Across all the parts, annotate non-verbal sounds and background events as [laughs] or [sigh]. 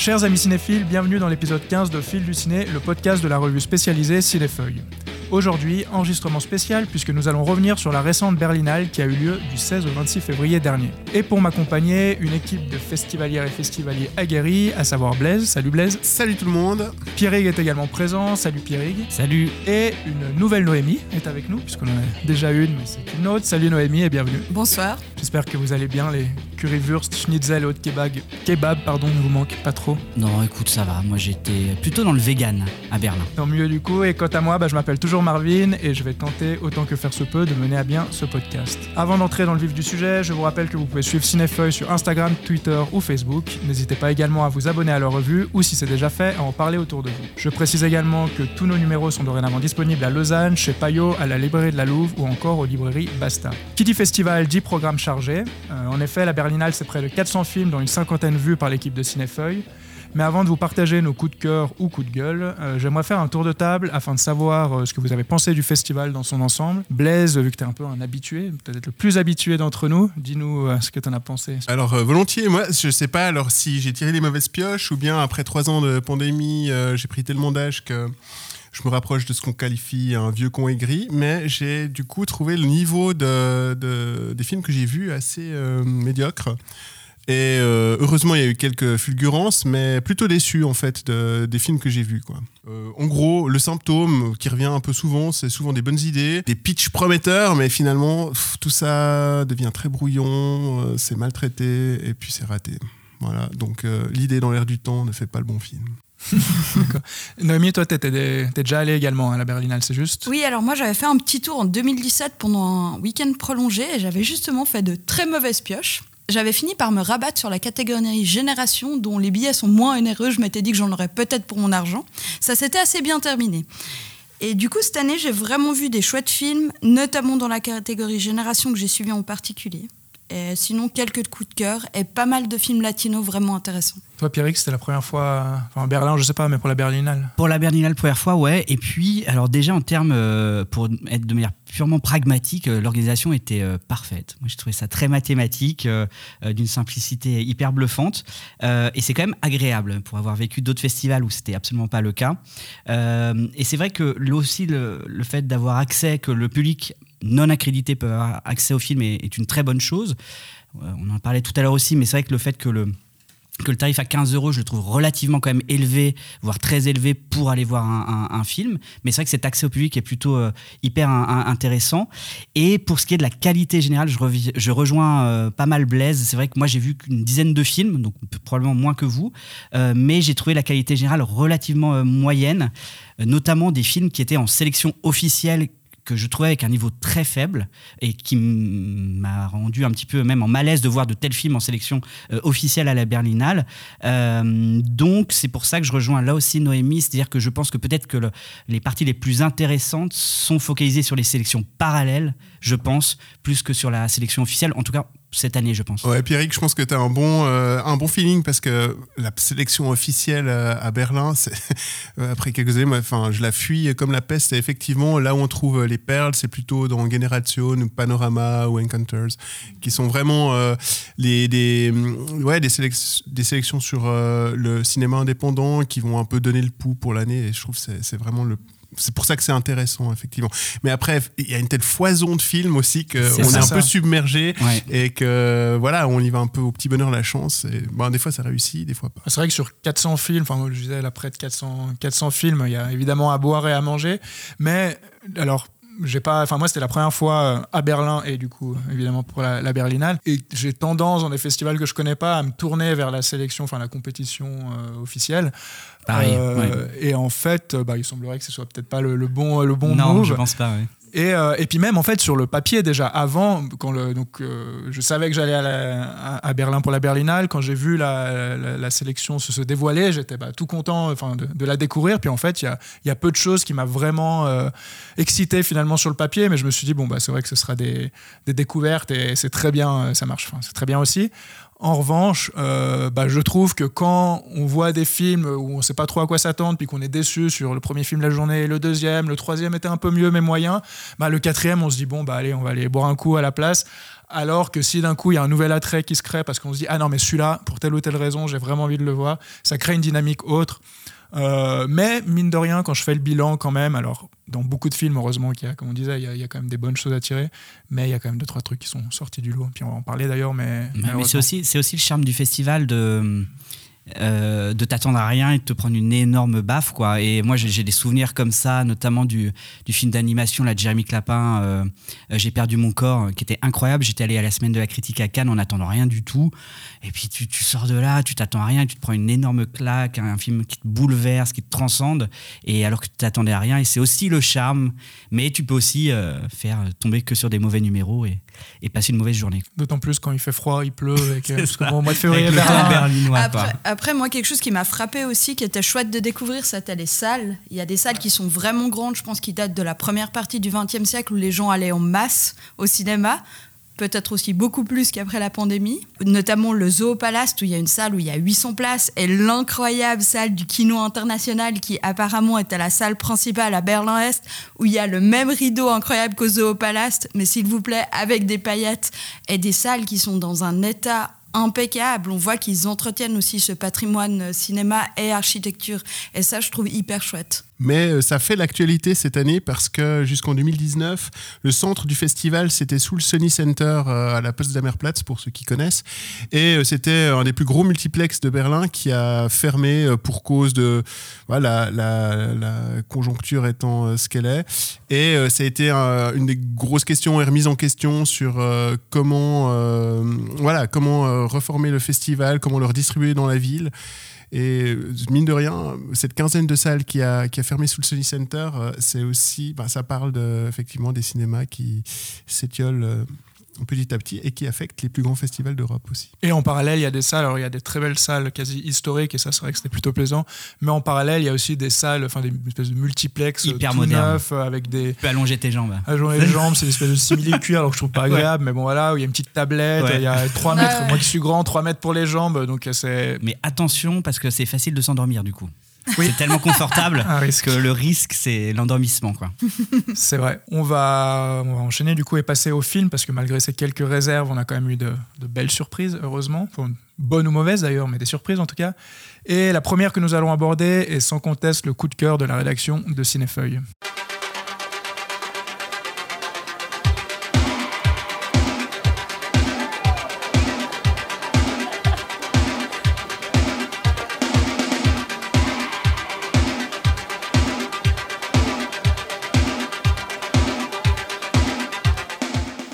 Chers amis cinéphiles, bienvenue dans l'épisode 15 de Fil du Ciné, le podcast de la revue spécialisée Cinéfeuille. Aujourd'hui, enregistrement spécial puisque nous allons revenir sur la récente Berlinale qui a eu lieu du 16 au 26 février dernier. Et pour m'accompagner, une équipe de festivalières et festivaliers aguerris, à savoir Blaise. Salut Blaise. Salut tout le monde. Pierrig est également présent. Salut Pierrig. Salut. Et une nouvelle Noémie est avec nous puisqu'on en a déjà une, mais c'est une autre. Salut Noémie et bienvenue. Bonsoir. J'espère que vous allez bien. Les currywurst, schnitzel et autres kebab, kebab pardon, ne vous manquent pas trop. Non, écoute, ça va. Moi, j'étais plutôt dans le vegan à Berlin. Tant mieux du coup. Et quant à moi, bah, je m'appelle toujours Marvin et je vais tenter autant que faire se peut de mener à bien ce podcast. Avant d'entrer dans le vif du sujet, je vous rappelle que vous pouvez suivre Cinéfeuille sur Instagram, Twitter ou Facebook. N'hésitez pas également à vous abonner à leur revue ou si c'est déjà fait, à en parler autour de vous. Je précise également que tous nos numéros sont dorénavant disponibles à Lausanne, chez Payot, à la librairie de la Louve ou encore aux librairies Basta. Qui dit festival dit programme Euh, en effet, la Berlinale c'est près de 400 films dont une cinquantaine vus par l'équipe de Cinéfeuille. Mais avant de vous partager nos coups de cœur ou coups de gueule, euh, j'aimerais faire un tour de table afin de savoir euh, ce que vous avez pensé du festival dans son ensemble. Blaise, vu que tu es un peu un habitué, peut-être le plus habitué d'entre nous, dis-nous ce que tu en as pensé. Alors, volontiers, moi, je sais pas alors si j'ai tiré les mauvaises pioches ou bien après trois ans de pandémie, j'ai pris tellement d'âge que je me rapproche de ce qu'on qualifie un vieux con aigri, mais j'ai du coup trouvé le niveau de, de- des films que j'ai vus assez euh, médiocre. Et euh, heureusement, il y a eu quelques fulgurances, mais plutôt déçu en fait de- des films que j'ai vus. Quoi. Euh, en gros, le symptôme qui revient un peu souvent, c'est souvent des bonnes idées, des pitchs prometteurs, mais finalement, tout ça devient très brouillon, euh, c'est maltraité, et puis c'est raté. Voilà, donc l'idée dans l'air du temps ne fait pas le bon film. Noémie, toi, des- t'es déjà allée également à la Berlinale, c'est juste? Oui, alors moi j'avais fait un petit tour en 2017 pendant un week-end prolongé et j'avais justement fait de très mauvaises pioches. J'avais fini par me rabattre sur la catégorie génération dont les billets sont moins onéreux. Je m'étais dit que j'en aurais peut-être pour mon argent. Ça s'était assez bien terminé. Et du coup, cette année, j'ai vraiment vu des chouettes films, notamment dans la catégorie génération que j'ai suivi en particulier. Et sinon, quelques coups de cœur et pas mal de films latinos vraiment intéressants. Toi, Pierrick, c'était la première fois, enfin, Berlin, je sais pas, mais pour la Berlinale. Pour la Berlinale, première fois, ouais. Et puis, alors déjà en termes, euh, pour être de manière purement pragmatique, euh, l'organisation était euh, parfaite. Moi, j'ai trouvé ça très mathématique, euh, euh, d'une simplicité hyper bluffante. Euh, et c'est quand même agréable pour avoir vécu d'autres festivals où c'était absolument pas le cas. Euh, et c'est vrai que là aussi, le, le fait d'avoir accès, que le public non accrédité peut avoir accès au film est, une très bonne chose. Euh, on en parlait tout à l'heure aussi, mais c'est vrai que le fait que le que le tarif à 15 euros, je le trouve relativement quand même élevé, voire très élevé pour aller voir un, film. Mais c'est vrai que cet accès au public est plutôt euh, hyper intéressant. Et pour ce qui est de la qualité générale, je, rejoins euh, pas mal Blaise. C'est vrai que moi j'ai vu qu'une dizaine de films, donc probablement moins que vous, mais j'ai trouvé la qualité générale relativement moyenne, notamment des films qui étaient en sélection officielle que je trouvais avec un niveau très faible et qui m'a rendu un petit peu même en malaise de voir de tels films en sélection euh, officielle à la Berlinale. Euh, donc c'est pour ça que je rejoins là aussi Noémie, c'est-à-dire que je pense que peut-être que le- les parties les plus intéressantes sont focalisées sur les sélections parallèles, je pense, plus que sur la sélection officielle, en tout cas cette année je pense. Ouais, Pierrick, je pense que tu as un bon, euh, un bon feeling parce que la sélection officielle euh, à Berlin, euh, [laughs] après quelques années, enfin, je la fuis comme la peste. Et effectivement, là où on trouve les perles, c'est plutôt dans Generation, Panorama ou Encounters, qui sont vraiment euh, les, des, mm, ouais, des, sélec- des sélections sur euh, le cinéma indépendant qui vont un peu donner le pouls pour l'année. Et je trouve que c'est vraiment le. C'est pour ça que c'est intéressant, effectivement. Mais après, il y a une telle foison de films aussi qu'on est, un Ça. peu submergé Ouais. et que voilà, on y va un peu au petit bonheur la chance. Et, bon, des fois ça réussit, des fois pas. C'est vrai que sur 400 films, enfin, je disais là, près de 400, 400 films, il y a évidemment à boire et à manger. Mais, alors, j'ai pas, enfin, moi, c'était la première fois euh, à Berlin et du coup, évidemment, pour la, la Berlinale. Et j'ai tendance, dans des festivals que je connais pas, à me tourner vers la sélection, enfin, la compétition euh, officielle. Pareil. Euh, ouais. Et en fait, euh, bah, il semblerait que ce soit peut-être pas le, le bon, le bon non, move. je pense pas. ouais. Et, euh, et puis même en fait sur le papier déjà avant quand le, donc euh, je savais que j'allais à, Berlin pour la Berlinale quand j'ai vu la, la- la sélection se, se dévoiler j'étais bah, tout content enfin de, de la découvrir puis en fait il y a, il y a peu de choses qui m'a vraiment euh, excité finalement sur le papier mais je me suis dit bon bah c'est vrai que ce sera des, des découvertes et c'est très bien ça marche enfin, c'est très bien aussi En revanche, euh, bah, je trouve que quand on voit des films où on ne sait pas trop à quoi s'attendre, puis qu'on est déçu sur le premier film de la journée, le deuxième, le troisième était un peu mieux mais moyen, bah, le quatrième, on se dit bon, bah allez, on va aller boire un coup à la place. Alors que si d'un coup il y a un nouvel attrait qui se crée parce qu'on se dit ah non mais celui-là pour telle ou telle raison j'ai vraiment envie de le voir, ça crée une dynamique autre. Euh, mais mine de rien, quand je fais le bilan quand même, alors dans beaucoup de films, heureusement qu'il y a, comme on disait, il y, a, il y, a, quand même des bonnes choses à tirer, mais il y a quand même deux trois trucs qui sont sortis du lot. Puis on va en parler d'ailleurs, mais, mais c'est aussi c'est aussi le charme du festival de euh, de t'attendre à rien et de te prendre une énorme baffe quoi. Et moi j'ai des souvenirs comme ça notamment du, du film d'animation là de Jérémy Clapin euh, j'ai perdu mon corps qui était incroyable. J'étais allé à la semaine de la critique à Cannes en attendant rien du tout. Et puis tu, tu sors de là tu t'attends à rien tu te prends une énorme claque un, film qui te bouleverse qui te transcende et alors que tu t'attendais à rien et c'est aussi le charme. Mais tu peux aussi euh, faire tomber que sur des mauvais numéros et, et passer une mauvaise journée. D'autant plus quand il fait froid il pleut et que, [laughs] parce que bon, au mois de février Avec le temps berlinois après, après, moi, quelque chose qui m'a frappé aussi, qui était chouette de découvrir, c'était les salles. Il y a des salles qui sont vraiment grandes, je pense, qui datent de la première partie du XXe siècle où les gens allaient en masse au cinéma. Peut-être aussi beaucoup plus qu'après la pandémie. Notamment le Zoo Palace, où il y a une salle où il y a 800 places, et l'incroyable salle du Kino International, qui apparemment était la salle principale à Berlin-Est, où il y a le même rideau incroyable qu'au Zoo Palace, mais s'il vous plaît, avec des paillettes, et des salles qui sont dans un état impeccable. On voit qu'ils entretiennent aussi ce patrimoine cinéma et architecture. Et ça, je trouve hyper chouette. Mais ça fait l'actualité cette année parce que jusqu'en 2019, le centre du festival, c'était sous le Sony Center à la Potsdamerplatz, pour ceux qui connaissent. Et c'était un des plus gros multiplex de Berlin qui a fermé pour cause de la, conjoncture étant ce qu'elle est. Et ça a été une des grosses questions et remise en question sur comment, voilà, comment reformer le festival, comment le redistribuer dans la ville. Et mine de rien, cette quinzaine de salles qui a, qui a fermé sous le Sony Center, c'est aussi, bah, ça parle de, effectivement des cinémas qui s'étiolent petit à petit et qui affecte les plus grands festivals d'Europe aussi. Et en parallèle, il y a des salles, alors il y a des très belles salles quasi historiques et ça c'est vrai que c'était plutôt plaisant, mais en parallèle, il y a aussi des salles, enfin des espèces de multiplex hyper neufs avec des... Tu peux allonger tes jambes. Allonger les [laughs] jambes, c'est une espèce de simili-cuir, alors que je trouve pas [laughs] agréable, ouais. mais bon voilà, où il y a une petite tablette, ouais. il y a 3 mètres, ouais. moi qui suis grand, 3 mètres pour les jambes, donc c'est... Mais attention parce que c'est facile de s'endormir du coup. Oui. C'est tellement confortable [laughs] que le risque, c'est l'endormissement. quoi. [laughs] c'est vrai. On va, on va enchaîner du coup et passer au film parce que malgré ces quelques réserves, on a quand même eu de, de belles surprises, heureusement. Bonnes ou mauvaises d'ailleurs, mais des surprises en tout cas. Et la première que nous allons aborder est sans conteste le coup de cœur de la rédaction de Cinéfeuille.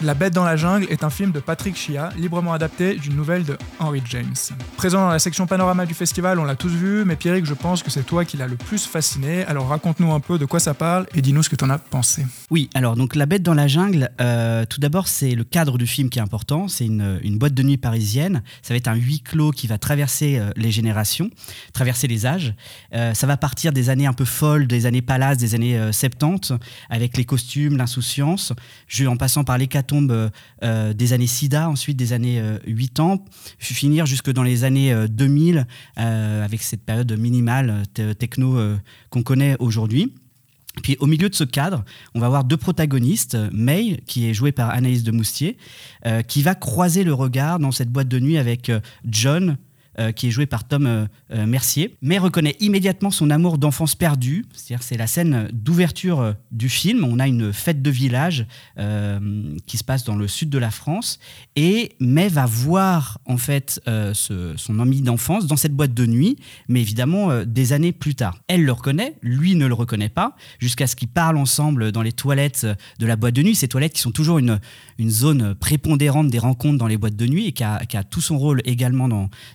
La Bête dans la jungle est un film de Patrick Chia, librement adapté d'une nouvelle de Henry James. Présent dans la section panorama du festival, on l'a tous vu, mais Pierrick, je pense que c'est toi qui l'as le plus fasciné. Alors raconte-nous un peu de quoi ça parle et dis-nous ce que tu en as pensé. Oui, alors donc La Bête dans la jungle, euh, tout d'abord c'est le cadre du film qui est important. C'est une, une, boîte de nuit parisienne. Ça va être un huis clos qui va traverser euh, les générations, traverser les âges. Euh, ça va partir des années un peu folles, des années palaces, des années 70, avec les costumes, l'insouciance, en passant par l'hécatombe euh, des années SIDA, ensuite des années euh, 8 ans, finir jusque dans les années euh, 2000 avec cette période minimale techno qu'on connaît aujourd'hui. Puis au milieu de ce cadre, on va avoir deux protagonistes, May, qui est jouée par Anaïs de Moustier, euh, qui va croiser le regard dans cette boîte de nuit avec John, euh, qui est joué par Tom euh, euh, Mercier, mais reconnaît immédiatement son amour d'enfance perdu. C'est-à-dire c'est la scène d'ouverture du film. On a une fête de village qui se passe dans le sud de la France et May va voir en fait son ami d'enfance dans cette boîte de nuit, mais évidemment des années plus tard. Elle le reconnaît, lui ne le reconnaît pas, jusqu'à ce qu'ils parlent ensemble dans les toilettes de la boîte de nuit. Ces toilettes qui sont toujours une, zone prépondérante des rencontres dans les boîtes de nuit et qui a, tout son rôle également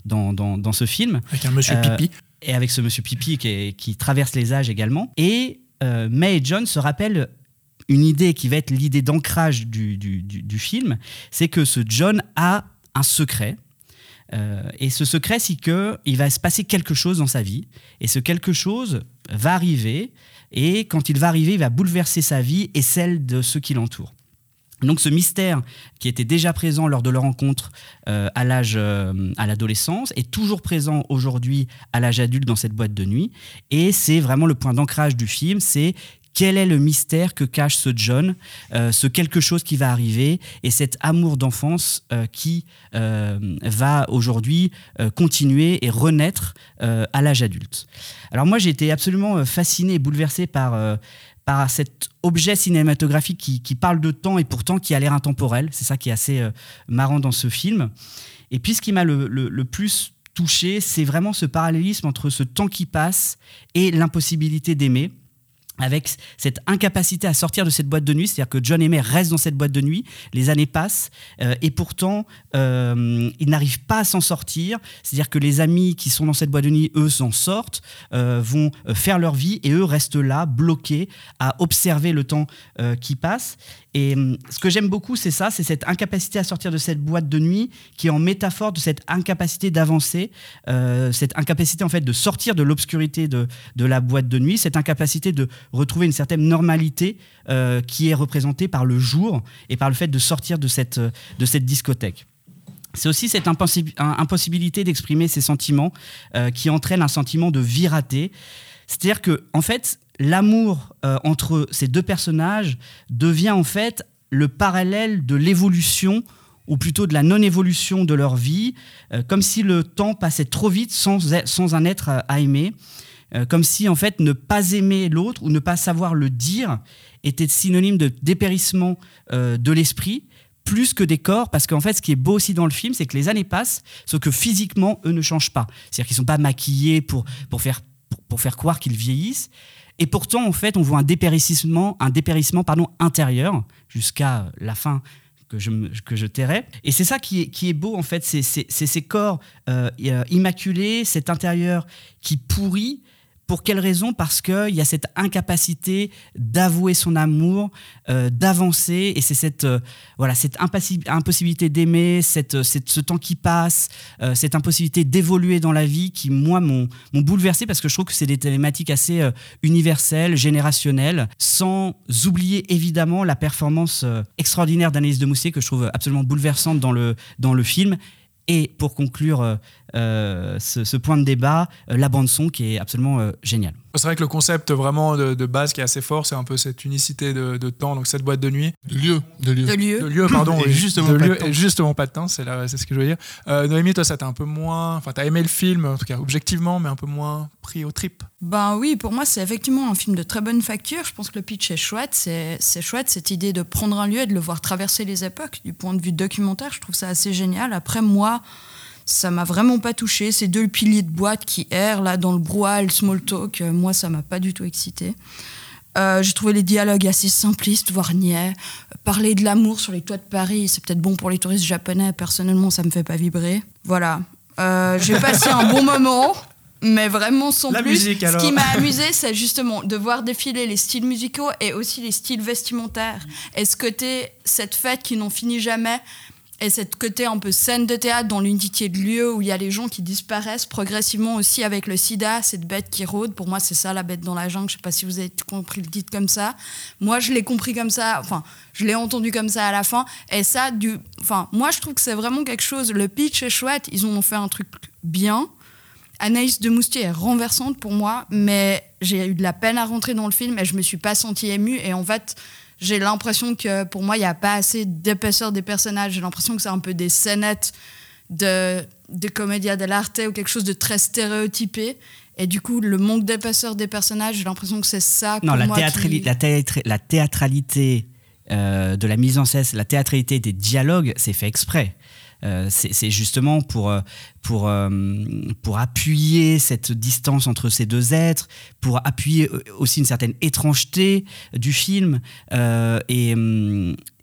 dans dans, dans, ce film. Avec un monsieur euh, pipi. Et avec ce monsieur pipi qui, est, qui traverse les âges également. Et euh, May et John se rappellent une idée qui va être l'idée d'ancrage du, du, du, du, film, c'est que ce John a un secret. Euh, et ce secret, c'est qu'il va se passer quelque chose dans sa vie. Et ce quelque chose va arriver. Et quand il va arriver, il va bouleverser sa vie et celle de ceux qui l'entourent. Donc ce mystère qui était déjà présent lors de leur rencontre euh, à l'âge, euh, à l'adolescence, est toujours présent aujourd'hui à l'âge adulte dans cette boîte de nuit. Et c'est vraiment le point d'ancrage du film, c'est quel est le mystère que cache ce John, euh, ce quelque chose qui va arriver et cet amour d'enfance qui va aujourd'hui continuer et renaître à l'âge adulte. Alors moi j'ai été absolument fasciné et bouleversé par par cet objet cinématographique qui, parle de temps et pourtant qui a l'air intemporel. C'est ça qui est assez euh, marrant dans ce film. Et puis ce qui m'a le, plus touché, c'est vraiment ce parallélisme entre ce temps qui passe et l'impossibilité d'aimer avec cette incapacité à sortir de cette boîte de nuit, c'est-à-dire que John Aimé reste dans cette boîte de nuit, les années passent, euh, et pourtant, euh, il n'arrive pas à s'en sortir, c'est-à-dire que les amis qui sont dans cette boîte de nuit, eux, s'en sortent, euh, vont faire leur vie, et eux restent là, bloqués, à observer le temps qui passe. Et hum, ce que j'aime beaucoup, c'est ça, c'est cette incapacité à sortir de cette boîte de nuit, qui est en métaphore de cette incapacité d'avancer, cette incapacité en fait de sortir de l'obscurité de, de la boîte de nuit, cette incapacité de retrouver une certaine normalité euh, qui est représentée par le jour et par le fait de sortir de cette, de cette discothèque. C'est aussi cette impossibilité d'exprimer ses sentiments euh, qui entraîne un sentiment de vie ratée. C'est-à-dire que, en fait, l'amour euh, entre ces deux personnages devient en fait le parallèle de l'évolution ou plutôt de la non-évolution de leur vie, comme si le temps passait trop vite sans, sans un être à aimer. Euh, comme si en fait ne pas aimer l'autre ou ne pas savoir le dire était synonyme de dépérissement euh, de l'esprit plus que des corps, parce qu'en fait, ce qui est beau aussi dans le film, c'est que les années passent, sauf que physiquement, eux ne changent pas. C'est-à-dire qu'ils ne sont pas maquillés pour, faire croire qu'ils vieillissent. Et pourtant, en fait, on voit un dépérissement, un dépérissement intérieur, jusqu'à la fin que je, que je tairai. Et c'est ça qui est, qui est beau, en fait, c'est ces corps euh, immaculés, cet intérieur qui pourrit, pour quelle raison? Parce qu'il y a cette incapacité d'avouer son amour, euh, d'avancer, et c'est cette, euh, voilà, cette impossibilité d'aimer, cette, ce temps qui passe, euh, cette impossibilité d'évoluer dans la vie qui, moi, m'ont bouleversé parce que je trouve que c'est des thématiques assez universelles, générationnelles, sans oublier évidemment la performance extraordinaire d'Anaïs de Moussier que je trouve absolument bouleversante dans le, dans le film. Et pour conclure euh, ce, point de débat, euh, la bande son qui est absolument euh, géniale. C'est vrai que le concept vraiment de, base qui est assez fort, c'est un peu cette unicité de, temps, donc cette boîte de nuit. De lieu. De lieu. De lieu, pardon. et justement, de pas lieu, et justement pas de temps, c'est, c'est ce que je veux dire. Noémie, toi, ça t'a un peu moins. Enfin, t'as aimé le film, en tout cas objectivement, mais un peu moins pris au trip. Ben oui, pour moi, c'est effectivement un film de très bonne facture. Je pense que le pitch est chouette. C'est, c'est chouette cette idée de prendre un lieu et de le voir traverser les époques. Du point de vue documentaire, je trouve ça assez génial. Après, moi ça m'a vraiment pas touché. Ces deux piliers de boîte qui errent là dans le brouhaha, le small talk, euh, moi ça m'a pas du tout excité. Euh, j'ai trouvé les dialogues assez simplistes, voire niais. Parler de l'amour sur les toits de Paris, c'est peut-être bon pour les touristes japonais. Personnellement, ça me fait pas vibrer. Voilà. Euh, j'ai [laughs] passé un bon moment, mais vraiment sans La plus. Musique, alors. Ce qui m'a amusé, c'est justement de voir défiler les styles musicaux et aussi les styles vestimentaires. Et ce côté, cette fête qui n'en finit jamais, et cette côté un peu scène de théâtre dans l'unité de lieu où il y a les gens qui disparaissent progressivement aussi avec le sida, cette bête qui rôde. Pour moi, c'est ça la bête dans la jungle. Je sais pas si vous avez compris le titre comme ça. Moi, je l'ai compris comme ça. Enfin, je l'ai entendu comme ça à la fin. Et ça, du, enfin, moi, je trouve que c'est vraiment quelque chose. Le pitch est chouette. Ils ont fait un truc bien. Anaïs de Moustier est renversante pour moi, mais j'ai eu de la peine à rentrer dans le film et je me suis pas sentie émue. Et en fait, j'ai l'impression que pour moi, il n'y a pas assez d'épaisseur des personnages. J'ai l'impression que c'est un peu des scénettes de, de comédia dell'arte ou quelque chose de très stéréotypé. Et du coup, le manque d'épaisseur des personnages, j'ai l'impression que c'est ça. Non, la, moi la, la, théâtralité euh, de la mise en scène, la théâtralité des dialogues, c'est fait exprès. Euh, c'est justement pour, euh, pour, euh, pour appuyer cette distance entre ces deux êtres, pour appuyer aussi une certaine étrangeté du film. et,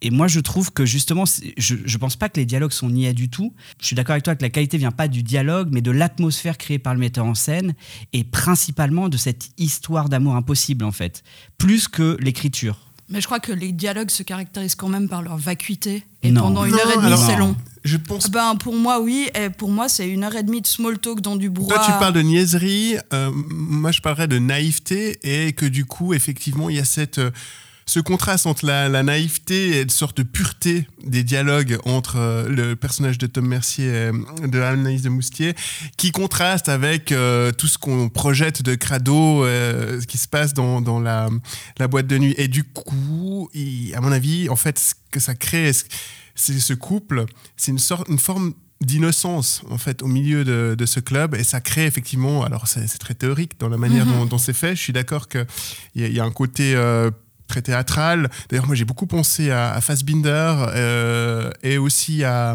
et moi, je trouve que justement, je ne pense pas que les dialogues sont niais du tout. Je suis d'accord avec toi que la qualité vient pas du dialogue, mais de l'atmosphère créée par le metteur en scène et principalement de cette histoire d'amour impossible, en fait, plus que l'écriture. Mais je crois que les dialogues se caractérisent quand même par leur vacuité. Et pendant une heure et demie, c'est long. Je pense. Ben, pour moi, oui. Et pour moi, c'est une heure et demie de small talk dans du brouhaha. Toi, tu parles de niaiserie. Euh, moi, je parlerais de naïveté. Et que du coup, effectivement, il y a cette. Euh, ce contraste entre la, la, naïveté et une sorte de pureté des dialogues entre euh, le personnage de Tom Mercier et de Anaïs de Moustier, qui contraste avec euh, tout ce qu'on projette de crado, euh, ce qui se passe dans, dans la, la, boîte de nuit. Et du coup, il, à mon avis, en fait, ce que ça crée, c'est ce couple, c'est une sorte, une forme d'innocence en fait au milieu de, de, ce club et ça crée effectivement alors c'est très théorique dans la manière mm -hmm. dont, dont c'est fait je suis d'accord qu'il y, y, a un côté euh, très théâtral. D'ailleurs, moi, j'ai beaucoup pensé à, Fassbinder euh, et aussi à,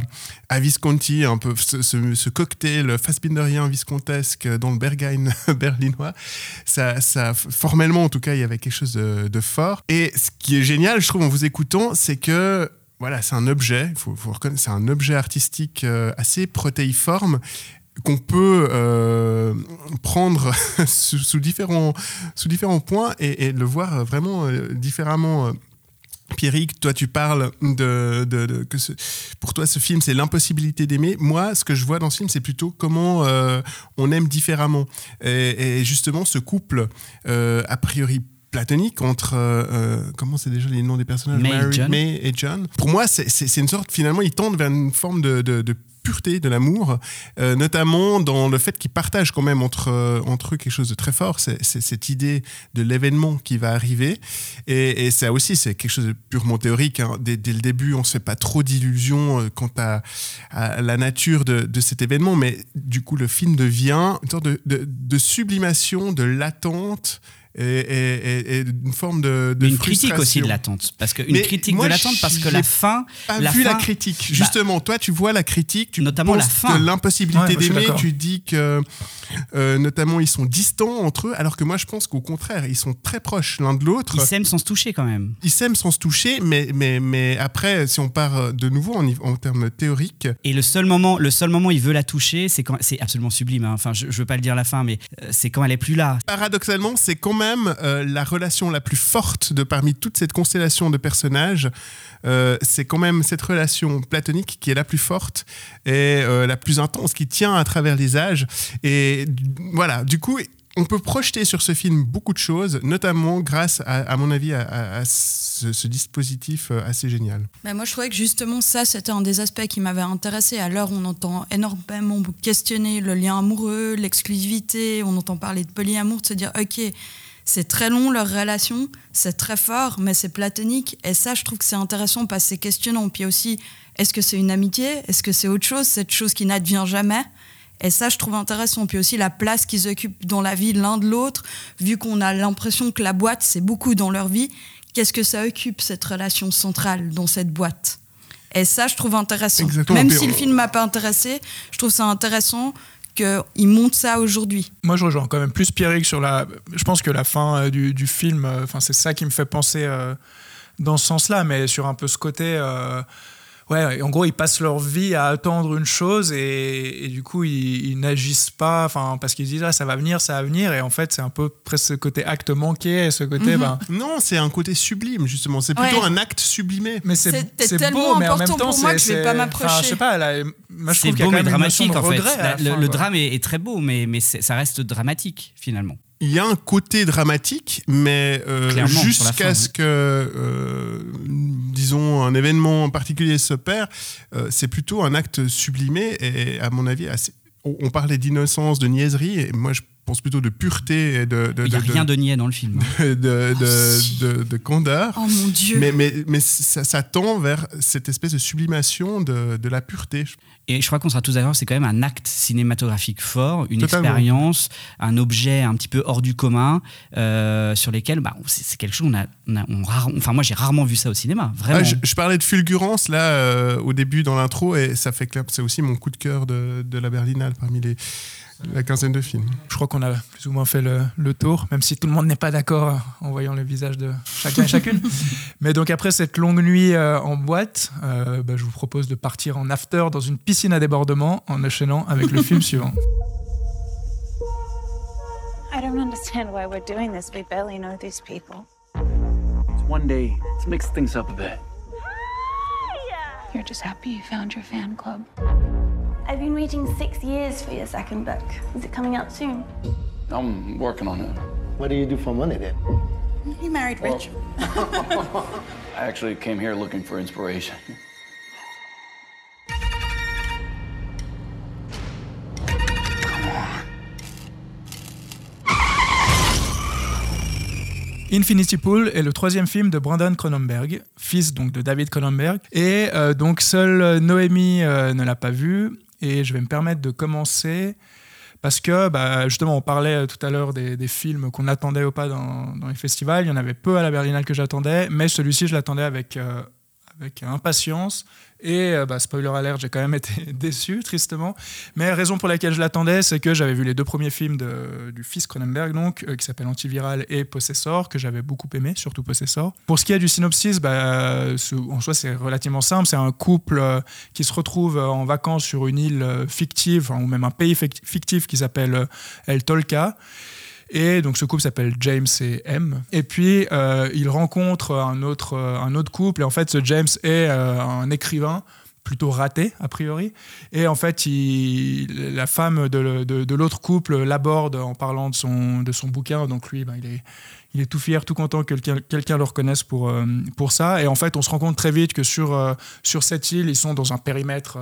Visconti, un peu ce, cocktail Fassbinderien viscontesque dans le Berghain [laughs] berlinois. Ça, ça, formellement, en tout cas, il y avait quelque chose de, fort. Et ce qui est génial, je trouve, en vous écoutant, c'est que voilà, c'est un objet, faut, faut c'est un objet artistique euh, assez protéiforme qu'on peut euh, prendre [laughs] sous, sous, différents, sous différents points et, et le voir vraiment euh, différemment. Pierrick, toi tu parles de, de, de que ce, pour toi ce film c'est l'impossibilité d'aimer. Moi, ce que je vois dans ce film, c'est plutôt comment euh, on aime différemment. Et, et justement, ce couple euh, a priori platonique entre euh, comment c'est déjà les noms des personnages? May, Mary, John. May et John. Pour moi, c'est une sorte finalement ils tendent vers une forme de, de, de pureté de l'amour, euh, notamment dans le fait qu'ils partagent quand même entre, euh, entre eux quelque chose de très fort, c'est cette idée de l'événement qui va arriver. Et, ça aussi, c'est quelque chose de purement théorique. Hein. Dès, le début, on ne se fait pas trop d'illusions euh, quant à, la nature de, de, cet événement, mais du coup, le film devient une sorte de, de, de sublimation, de l'attente et, et, et, une forme de, de une critique aussi de l'attente parce que une Mais critique moi, de l'attente parce que la fin pas la vu fin, la critique justement bah, toi tu vois la critique tu notamment la fin. l'impossibilité ouais, d'aimer tu dis que euh, notamment ils sont distants entre eux alors que moi je pense qu'au contraire ils sont très proches l'un de l'autre. Ils s'aiment sans se toucher quand même. Ils s'aiment sans se toucher mais mais mais après si on part de nouveau en, en termes théoriques et le seul moment le seul moment où il veut la toucher c'est quand c'est absolument sublime hein. enfin je, je veux pas le dire à la fin mais euh, c'est quand elle est plus là. Paradoxalement c'est quand même même euh, la relation la plus forte de parmi toute cette constellation de personnages. Euh, c'est quand même cette relation platonique qui est la plus forte et euh, la plus intense, qui tient à travers les âges. Et voilà, du coup, on peut projeter sur ce film beaucoup de choses, notamment grâce, à, mon avis, à, ce, dispositif assez génial. Mais moi, je trouvais que justement, ça, c'était un des aspects qui m'avait intéressé. À l'heure, on entend énormément questionner le lien amoureux, l'exclusivité, on entend parler de polyamour, de se dire, OK, c'est très long leur relation, c'est très fort, mais c'est platonique. Et ça, je trouve que c'est intéressant parce que c'est questionnant. Puis aussi, est-ce que c'est une amitié? Est-ce que c'est autre chose? Cette chose qui n'advient jamais et ça, je trouve intéressant. Puis aussi la place qu'ils occupent dans la vie l'un de l'autre, vu qu'on a l'impression que la boîte, c'est beaucoup dans leur vie. Qu'est-ce que ça occupe, cette relation centrale dans cette boîte? Et ça, je trouve intéressant. Exactement. Même si le film m'a pas intéressé, je trouve ça intéressant qu'il monte ça aujourd'hui. Moi, je rejoins quand même plus Pierrick sur la. Je pense que la fin euh, du, du, film, euh, c'est ça qui me fait penser euh, dans ce sens-là, mais sur un peu ce côté. Ouais, en gros, ils passent leur vie à attendre une chose et, et du coup, ils, ils n'agissent pas, enfin, parce qu'ils disent ah, ça va venir, ça va venir, et en fait, c'est un peu presque ce côté acte manqué, et ce côté, mm -hmm. ben... non, c'est un côté sublime justement. C'est plutôt ouais. un acte sublimé. Mais c'est beau, mais en même temps, pour moi que je vais pas m'approcher. je sais pas, là, moi, je c'est beau mais dramatique en fait. La, le, le, drame est, est, très beau, mais, mais ça reste dramatique finalement il y a un côté dramatique, mais euh, jusqu'à ce que, euh, disons, un événement en particulier s'opère, euh, c'est plutôt un acte sublimé et, à mon avis, assez... on, on parlait d'innocence, de niaiserie, et moi je pense plutôt de pureté et de. Il n'y a de, rien de niais dans le film. [laughs] De, de, oh, si. de, de, candeur. Oh mon Dieu. Mais, mais, mais ça, ça, tend vers cette espèce de sublimation de, de la pureté. Et je crois qu'on sera tous d'accord, c'est quand même un acte cinématographique fort, une Totalement. expérience, un objet un petit peu hors du commun, euh, sur lesquels bah, c'est quelque chose, on a, on a on rare, enfin moi j'ai rarement vu ça au cinéma, vraiment. Ah, je, je, parlais de fulgurance là euh, au début dans l'intro, et ça fait que c'est aussi mon coup de cœur de, de la Berlinale parmi les la quinzaine de films. Je crois qu'on a plus ou moins fait le, le tour, même si tout le monde n'est pas d'accord en voyant le visage de chacun et chacune. [laughs] Mais donc après cette longue nuit euh, en boîte, euh, bah, je vous propose de partir en after dans une piscine à débordement en enchaînant avec le film suivant. I don't understand why we're doing this. We barely know these people. It's one day. Let's mix things up a bit. Hi! You're just happy you found your fan club. I've been waiting six years for your second book. Is it coming out soon? I'm working on it. What do you do for money then? You married rich. [laughs] I actually came here looking for inspiration. Infinity Pool est le troisième film de Brandon Cronenberg, fils donc de David Cronenberg. Et euh, donc seule Noémie euh, ne l'a pas vu. Et je vais me permettre de commencer parce que bah, justement on parlait tout à l'heure des, films qu'on attendait ou pas dans, dans les festivals. Il y en avait peu à la Berlinale que j'attendais, mais celui-ci je l'attendais avec, euh, avec impatience. Et euh, bah, spoiler alert, j'ai quand même [laughs] été déçu, tristement. Mais la raison pour laquelle je l'attendais, c'est que j'avais vu les deux premiers films de- du fils Cronenberg, donc, euh, qui s'appellent Antiviral et Possessor, que j'avais beaucoup aimé, surtout Possessor. Pour ce qui est du synopsis, bah, en soi, c'est relativement simple. C'est un couple euh, qui se retrouve en vacances sur une île fictive, ou même un pays fic- fictif qui s'appelle El Tolka. Et donc ce couple s'appelle James et M. Et puis euh, il rencontre un autre, euh, un autre couple. Et en fait, ce James est euh, un écrivain plutôt raté a priori. Et en fait, la femme de, de- l'autre couple l'aborde en parlant de son, de son bouquin. Donc lui, ben, il est il est tout fier, tout content que quelqu'un le reconnaisse pour, euh, pour ça. Et en fait, on se rend compte très vite que sur, sur cette île, ils sont dans un périmètre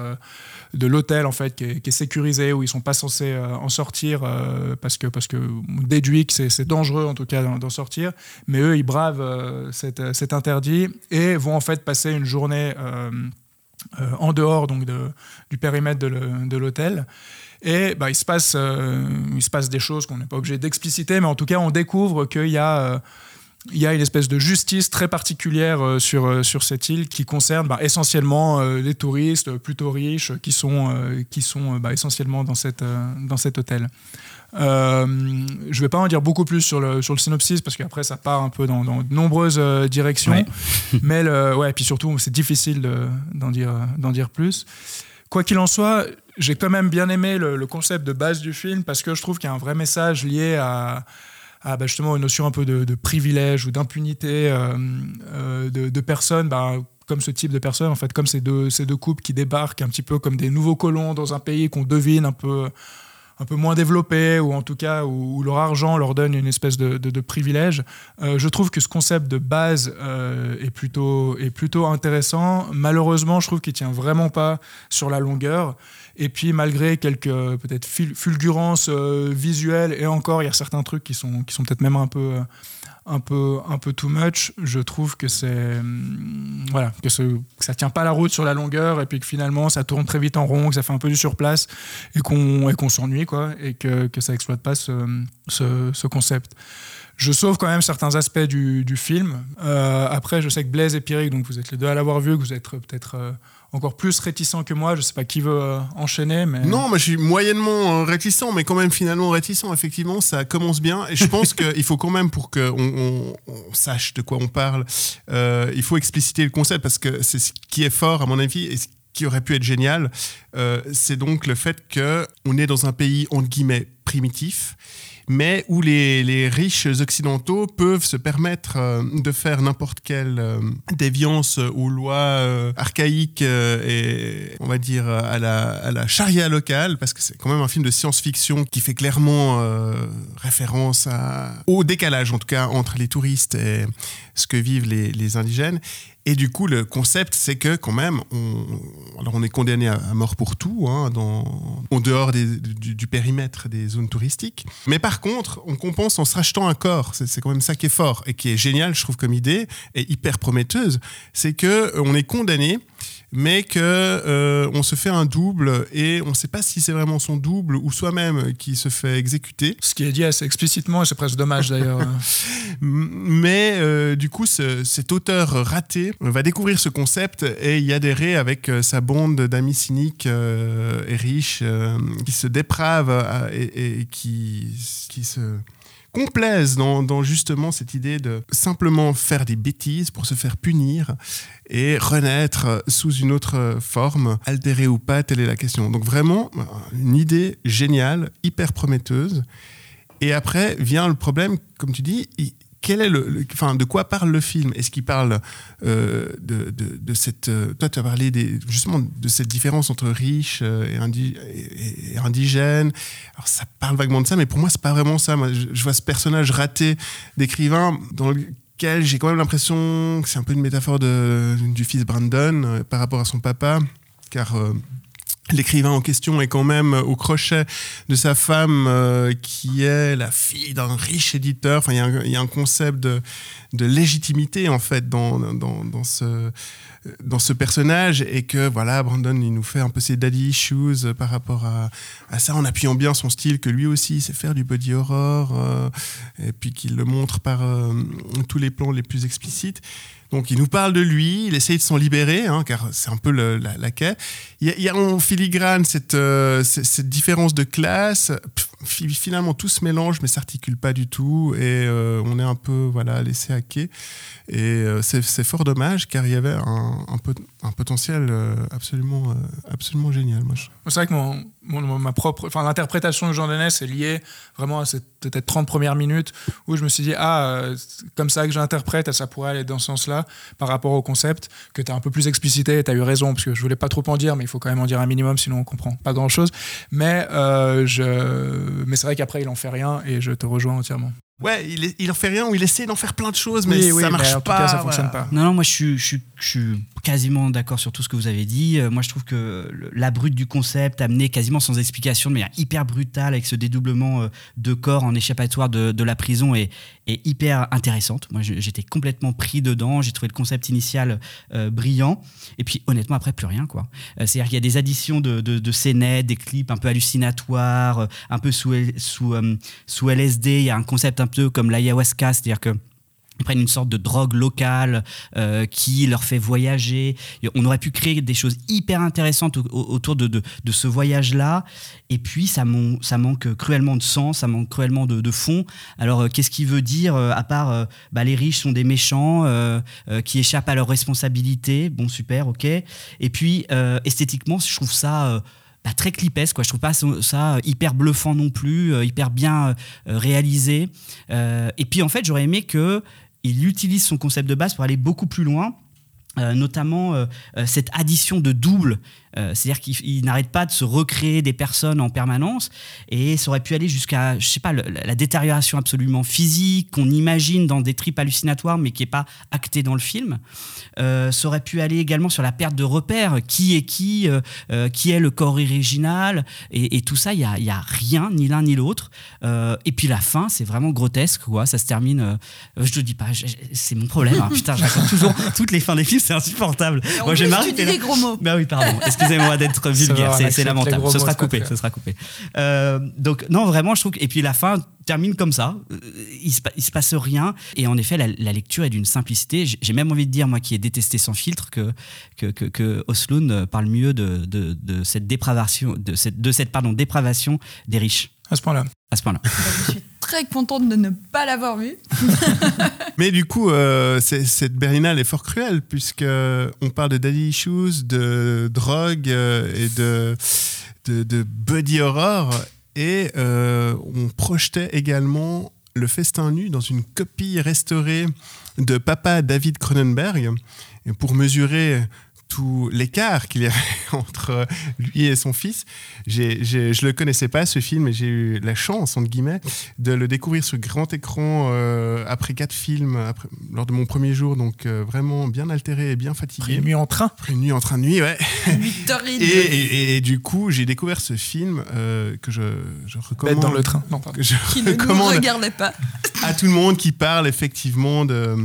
de l'hôtel en fait qui est, sécurisé où ils sont pas censés euh, en sortir euh, parce que parce que déduit que c'est dangereux en tout cas d'en sortir. Mais eux, ils bravent euh, cet, interdit et vont en fait passer une journée en dehors donc du périmètre de l'hôtel. Et bah, il, se passe, il se passe des choses qu'on n'est pas obligé d'expliciter, mais en tout cas, on découvre qu'il y a, il y a une espèce de justice très particulière euh, sur, euh, sur cette île qui concerne bah, essentiellement euh, les touristes plutôt riches qui sont, qui sont bah, essentiellement dans, cette, dans cet hôtel. Euh, je ne vais pas en dire beaucoup plus sur le, sur le synopsis parce qu'après ça part un peu dans, dans de nombreuses directions. Ouais. [laughs] Mais le, ouais, puis surtout c'est difficile de- d'en dire, d'en dire plus. Quoi qu'il en soit, j'ai quand même bien aimé le, le concept de base du film parce que je trouve qu'il y a un vrai message lié à, bah, justement une notion un peu de, privilège ou d'impunité euh, euh, de, personnes. bah, comme ce type de personnes, en fait, comme ces deux couples qui débarquent un petit peu comme des nouveaux colons dans un pays qu'on devine un peu, un peu moins développé, ou en tout cas où, leur argent leur donne une espèce de, privilège. Euh, je trouve que ce concept de base euh, est, plutôt, est plutôt intéressant. Malheureusement, je trouve qu'il tient vraiment pas sur la longueur. Et puis, malgré quelques peut-être ful- fulgurances euh, visuelles, et encore, il y a certains trucs qui sont, qui sont peut-être même un peu, un peu, un peu too much. Je trouve que c'est hum, voilà, que ça tient pas la route sur la longueur, et puis que finalement, ça tourne très vite en rond, que ça fait un peu du surplace, et qu'on et qu'on s'ennuie, quoi, et que, que ça exploite pas ce, ce, ce concept. Je sauve quand même certains aspects du, du film. Euh, après, je sais que Blaise et Pierrick, donc vous êtes les deux à l'avoir vu, que vous êtes peut-être euh, encore plus réticents que moi. Je sais pas qui veut euh, enchaîner, mais Non, moi je suis moyennement réticent, mais quand même finalement réticent. Effectivement, ça commence bien. Et je pense [laughs] qu'il faut quand même, pour qu'on on, on sache de quoi on parle, il faut expliciter le concept parce que c'est ce qui est fort, à mon avis, et ce qui aurait pu être génial. euh, c'est donc le fait qu'on est dans un pays, entre guillemets, primitif mais où les, riches occidentaux peuvent se permettre euh, de faire n'importe quelle euh, déviance aux lois archaïques et, on va dire, à la, à la charia locale, parce que c'est quand même un film de science-fiction qui fait clairement référence au décalage, en tout cas, entre les touristes et ce que vivent les indigènes. Et du coup, le concept, c'est que quand même, on, est condamné à, mort pour tout, hein, en dehors du, périmètre des zones touristiques. Mais par contre, on compense en se rachetant un corps. C'est quand même ça qui est fort et qui est génial, je trouve, comme idée, et hyper prometteuse. C'est que on est condamné, mais que euh, on se fait un double et on ne sait pas si c'est vraiment son double ou soi-même qui se fait exécuter. ce qui est dit assez explicitement, et c'est presque dommage d'ailleurs. [laughs] Mais euh, du coup, ce- cet auteur raté va découvrir ce concept et y adhérer avec euh, sa bande d'amis cyniques euh, et riches qui se dépravent et, et qui, qui se complaisent dans, dans justement cette idée de simplement faire des bêtises pour se faire punir et renaître sous une autre forme, altérée ou pas, telle est la question. Donc vraiment, une idée géniale, hyper prometteuse. Et après vient le problème, comme tu dis, quel est le, le- enfin, de quoi parle le film? Est-ce qu'il parle euh, de, de, cette. euh, toi, tu as parlé des, justement de cette différence entre riches euh, et, indi- indigènes. Alors, ça parle vaguement de ça, mais pour moi, c'est pas vraiment ça. Moi, je, vois ce personnage raté d'écrivain dans lequel j'ai quand même l'impression que c'est un peu une métaphore de, du fils Brandon par rapport à son papa, car. L'écrivain en question est quand même au crochet de sa femme euh, qui est la fille d'un riche éditeur. Enfin, il y, a un- concept de, légitimité en fait dans, dans, ce, personnage et que voilà, Brandon nous fait un peu ses daddy issues euh, par rapport à, ça en appuyant bien son style que lui aussi sait faire du body horror euh, et puis qu'il le montre par euh, tous les plans les plus explicites. Donc il nous parle de lui, il essaye de s'en libérer, hein, car c'est un peu le- la, la. Il y, a, il y a en filigrane cette, euh, cette, différence de classe. Finalement, tout se mélange, mais s'articule pas du tout. Et euh, on est un peu voilà, laissé à quai. Et euh, c'est fort dommage, car il y avait un, un, pot- un potentiel euh, absolument, euh, absolument génial. Moi, C'est vrai que mon, ma propre, enfin l'interprétation de Jean Denès est liée vraiment à cette peut-être 30 premières minutes où je me suis dit ah comme ça que j'interprète ça pourrait aller dans ce sens-là par rapport au concept que tu as un peu plus explicité tu as eu raison parce que je voulais pas trop en dire mais il faut quand même en dire un minimum sinon on comprend pas grand-chose mais euh, je mais c'est vrai qu'après il en fait rien et je te rejoins entièrement. Ouais, il, il en fait rien ou il essaie d'en faire plein de choses, mais Oui, oui, ça marche en tout pas. cas, ça voilà. fonctionne pas. Non, non, moi je suis, je suis, je suis quasiment d'accord sur tout ce que vous avez dit. Euh, moi je trouve que le- la brute du concept, amené quasiment sans explication, de manière hyper brutale, avec ce dédoublement euh, de corps en échappatoire de, de la prison, est, est hyper intéressante. Moi j'étais complètement pris dedans. J'ai trouvé le concept initial euh, brillant. Et puis honnêtement, après, plus rien. quoi. C'est-à-dire qu'il y a des additions de, de, de scénettes, des clips un peu hallucinatoires, un peu sous, sous, sous LSD. Il y a un concept un peu comme l'ayahuasca, c'est-à-dire que ils prennent une sorte de drogue locale euh, qui leur fait voyager. On aurait pu créer des choses hyper intéressantes au- au- autour de, ce voyage-là. Et puis, ça, manque cruellement de sens, ça manque cruellement de, fond. Alors, euh, qu'est-ce qu'il veut dire, euh, à part bah, les riches sont des méchants qui échappent à leurs responsabilités? Bon, super, ok. Et puis, esthétiquement, je trouve ça... euh, très clipesque quoi. Je trouve pas ça, ça hyper bluffant non plus euh, hyper bien euh, réalisé. Euh, et puis en fait j'aurais aimé que il utilise son concept de base pour aller beaucoup plus loin euh, notamment euh, euh, cette addition de double, euh, c'est-à-dire qu'il il n'arrête pas de se recréer des personnes en permanence, et ça aurait pu aller jusqu'à, je sais pas, le- la, détérioration absolument physique qu'on imagine dans des tripes hallucinatoires, mais qui est pas actée dans le film. Euh, ça aurait pu aller également sur la perte de repères, qui est qui, euh, qui est le corps original, et, et tout ça, il y a, y a rien, ni l'un ni l'autre. Et puis la fin, c'est vraiment grotesque, quoi. Ça se termine. je te dis pas, c'est mon problème. hein. [laughs] Putain, raconte toujours toutes les fins des films, c'est insupportable. Moi, vais plus, tu dis des gros mots. Bah oui, pardon. [laughs] Excusez-moi d'être vulgaire, c'est- lamentable. Ce sera coupé, ce sera coupé. Euh, donc non, vraiment, je trouve. que- Et puis la fin termine comme ça. Euh, Il se, il se passe rien. Et en effet, la, la lecture est d'une simplicité. J'ai même envie de dire, moi qui ai détesté sans filtre, que que, que, que Osloon euh, parle mieux de, de, de cette dépravation, de cette, de cette pardon dépravation des riches À ce point-là. à ce point-là. Je suis très contente de ne pas l'avoir vu. [laughs] Mais du coup, euh, cette Berlinale est fort cruelle, puisque on parle de daddy issues, de drogue euh, et de, de, de horror. Et euh, on projetait également le festin nu dans une copie restaurée de Papa David Cronenberg. Pour mesurer tout l'écart qu'il y avait [laughs] entre lui et son fils, j'ai, j'ai- je ne le connaissais pas ce film et j'ai eu la chance, entre guillemets, de le découvrir sur grand écran euh, après quatre films, après- lors de mon premier jour, donc euh, vraiment bien altéré et bien fatigué. Après une nuit en train. Après une nuit en train de nuit, ouais. 8h30. Et, et- et du coup, j'ai découvert ce film euh, que je, je Bête recommande. dans le train. Non. Que je qui ne nous recommande regardait pas. à tout le monde qui parle effectivement de,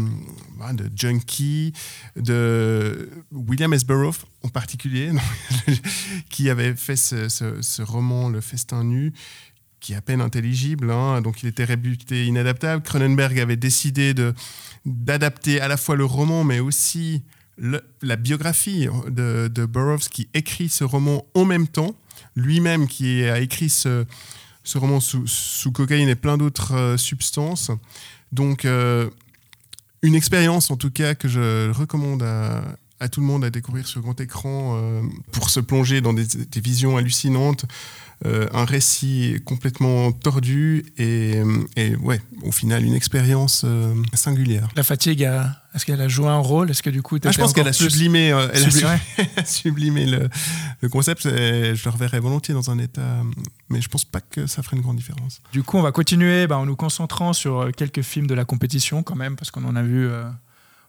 de Junkie, de William S. Burroughs en particulier, [laughs] qui avait fait ce, roman Le Festin nu, qui est à peine intelligible, hein, donc il était réputé inadaptable. Cronenberg avait décidé d'adapter à la fois le roman, mais aussi la biographie de, Burroughs, qui écrit ce roman en même temps, lui-même qui a écrit ce, roman sous, sous cocaïne et plein d'autres euh, substances. Donc, euh, une expérience en tout cas que je recommande à, tout le monde à découvrir sur grand écran euh, pour se plonger dans des, visions hallucinantes, un récit complètement tordu et, euh, et, ouais, au final une expérience euh, singulière. La fatigue, a- est-ce qu'elle a joué un rôle? Est-ce que du coup, Ah, je pense qu'elle a sublimé, euh, elle a Sublimé. su- [laughs] sublimé le, le concept et je le reverrai volontiers dans un état, mais je pense pas que ça ferait une grande différence. Du coup, on va continuer bah, en nous concentrant sur euh, quelques films de la compétition quand même, parce qu'on en a vu, euh,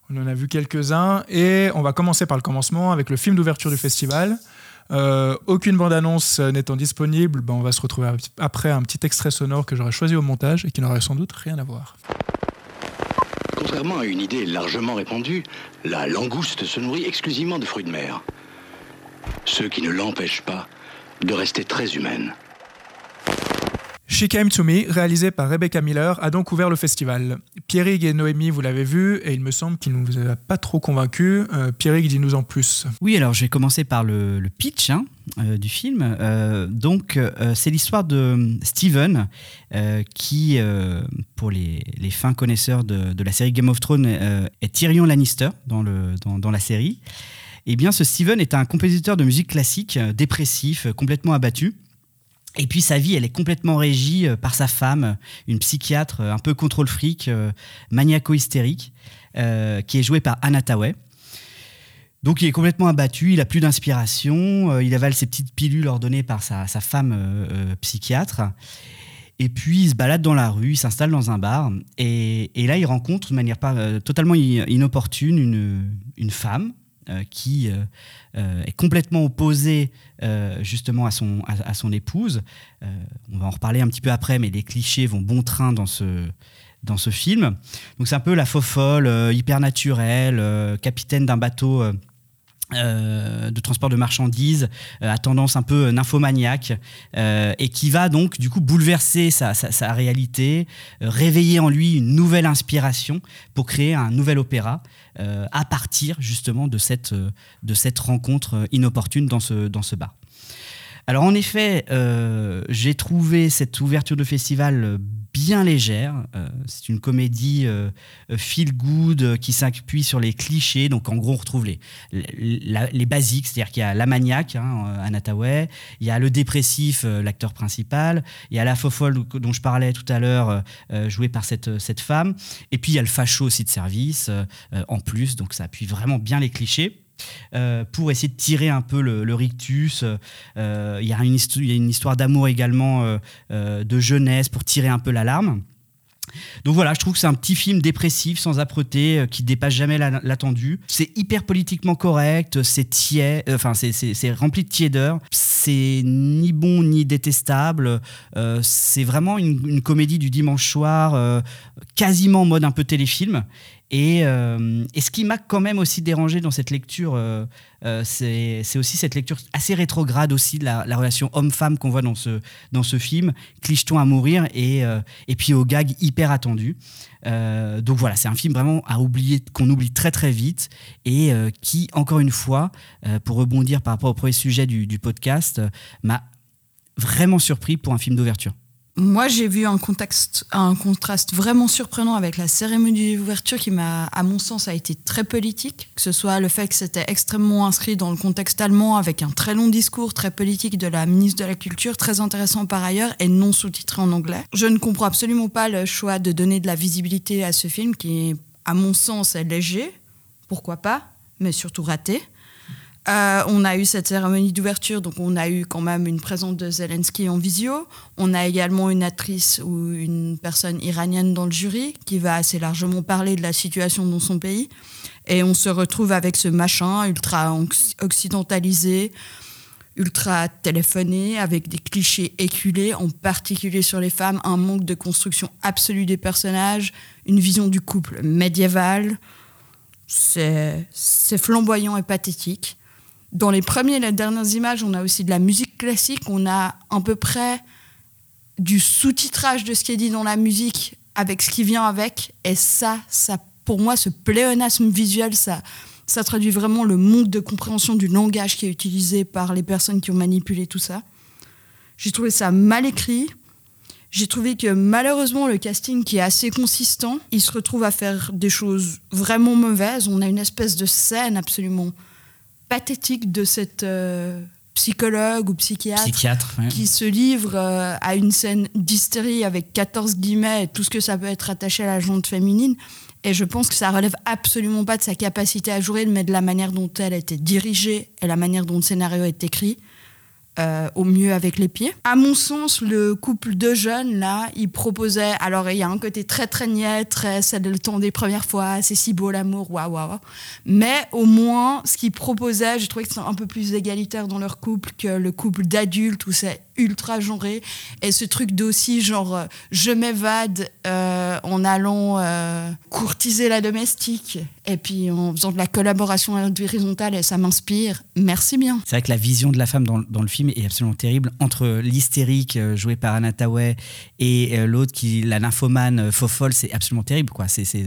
on en a vu quelques-uns. Et on va commencer par le commencement avec le film d'ouverture du festival. Euh, aucune bande-annonce euh, n'étant disponible, bah, on va se retrouver ap- après un petit extrait sonore que j'aurais choisi au montage et qui n'aurait sans doute rien à voir. Contrairement à une idée largement répandue, la langouste se nourrit exclusivement de fruits de mer. Ce qui ne l'empêche pas de rester très humaine. She Came to Me, réalisé par Rebecca Miller, a donc ouvert le festival. Pierrick et Noémie, vous l'avez vu, et il me semble qu'il ne vous a pas trop convaincu. Euh, dis-nous en plus. Oui, alors je vais commencer par le, pitch hein, euh, du film. Euh, donc, euh, c'est l'histoire de Steven, qui, pour les, fins connaisseurs de, la série Game of Thrones, est Tyrion Lannister dans, dans, la série. Eh bien, ce Steven est un compositeur de musique classique, dépressif, complètement abattu. Et puis sa vie, elle est complètement régie euh, par sa femme, euh, une psychiatre euh, un peu contrôle fric, maniaco-hystérique, qui est jouée par Anna Tawai. Donc il est complètement abattu, il a plus d'inspiration, il avale ses petites pilules ordonnées par sa, femme psychiatre. Et puis il se balade dans la rue, il s'installe dans un bar. Et, là, il rencontre de manière pas, totalement inopportune une, femme qui euh, euh, est complètement opposée euh, justement à son, à, son épouse. Euh, on va en reparler un petit peu après, mais les clichés vont bon train dans ce, dans ce film. Donc c'est un peu la faux folle, euh, hyper naturelle, euh, capitaine d'un bateau. euh, euh, de transport de marchandises euh, à tendance un peu nymphomaniaque euh, et qui va donc du coup bouleverser sa, sa- réalité, euh, réveiller en lui une nouvelle inspiration pour créer un nouvel opéra euh, à partir justement de cette, euh, rencontre euh, inopportune dans ce, dans ce bar. Alors en effet, euh, j'ai trouvé cette ouverture de festival euh, bien légère. Euh, c'est une comédie euh, feel good euh, qui s'appuie sur les clichés. Donc en gros, on retrouve les, les, les basiques, c'est-à-dire qu'il y a la maniaque, hein, euh, il y a le dépressif, l'acteur principal, il y a la faux folle dont je parlais tout à l'heure, jouée par cette, cette femme, et puis il y a le facho aussi de service en plus. Donc ça appuie vraiment bien les clichés. Euh, pour essayer de tirer un peu le, rictus. Euh, Il y, a une histo- il y a une histoire d'amour également, euh, euh, de jeunesse, pour tirer un peu l'alarme. Donc voilà, je trouve que c'est un petit film dépressif, sans âpreté, euh, qui dépasse jamais la- l'attendu. C'est hyper politiquement correct, c'est tiède, euh, enfin c'est- rempli de tiédeur. C'est ni bon ni détestable. Euh, c'est vraiment une, comédie du dimanche soir, euh, quasiment en mode un peu téléfilm. Et, euh, et ce qui m'a quand même aussi dérangé dans cette lecture, euh, euh, c'est aussi cette lecture assez rétrograde aussi de la, la relation homme-femme qu'on voit dans ce, dans ce film, clicheton à mourir et, et puis au gag hyper attendu. Donc voilà, c'est un film vraiment à oublier, qu'on oublie très très vite et qui, encore une fois, pour rebondir par rapport au premier sujet du, podcast, m'a vraiment surpris pour un film d'ouverture. Moi, j'ai vu un, contexte, un contraste vraiment surprenant avec la cérémonie d'ouverture qui à mon sens, a été très politique. Que ce soit le fait que c'était extrêmement inscrit dans le contexte allemand avec un très long discours très politique de la ministre de la Culture, très intéressant par ailleurs et non sous-titré en anglais. Je ne comprends absolument pas le choix de donner de la visibilité à ce film qui, à mon sens, est léger. Pourquoi pas Mais surtout raté. Euh, on a eu cette cérémonie d'ouverture, donc on a eu quand même une présence de Zelensky en visio. On a également une actrice ou une personne iranienne dans le jury qui va assez largement parler de la situation dans son pays. Et on se retrouve avec ce machin ultra occidentalisé, ultra téléphoné, avec des clichés éculés, en particulier sur les femmes, un manque de construction absolue des personnages, une vision du couple médiévale. C'est flamboyant et pathétique. Dans les premières et les dernières images, on a aussi de la musique classique. On a à peu près du sous-titrage de ce qui est dit dans la musique avec ce qui vient avec. Et ça, ça pour moi, ce pléonasme visuel, ça, ça traduit vraiment le manque de compréhension du langage qui est utilisé par les personnes qui ont manipulé tout ça. J'ai trouvé ça mal écrit. J'ai trouvé que malheureusement le casting qui est assez consistant, il se retrouve à faire des choses vraiment mauvaises. On a une espèce de scène absolument pathétique de cette euh, psychologue ou psychiatre, Psychiatre. ouais. qui se livre euh, à une scène d'hystérie avec 14 guillemets et tout ce que ça peut être attaché à la jante féminine. Et je pense que ça relève absolument pas de sa capacité à jouer, mais de la manière dont elle a été dirigée et la manière dont le scénario est écrit. Euh, au mieux avec les pieds. À mon sens, le couple de jeunes, là, ils proposaient... Alors, il y a un côté très, très niais, très... C'est le temps des premières fois, c'est si beau l'amour, waouh, waouh. Mais au moins, ce qu'ils proposaient, j'ai trouvé que c'était un peu plus égalitaire dans leur couple que le couple d'adultes où c'est ultra genré. Et ce truc d'aussi, genre, euh, je m'évade euh, en allant euh, courtiser la domestique et puis en faisant de la collaboration horizontale et ça m'inspire. Merci bien. C'est vrai que la vision de la femme dans, dans le film est absolument terrible. Entre l'hystérique jouée par Anna Tawai et l'autre qui, la nymphomane faux folle, c'est absolument terrible. quoi. C'est, c'est,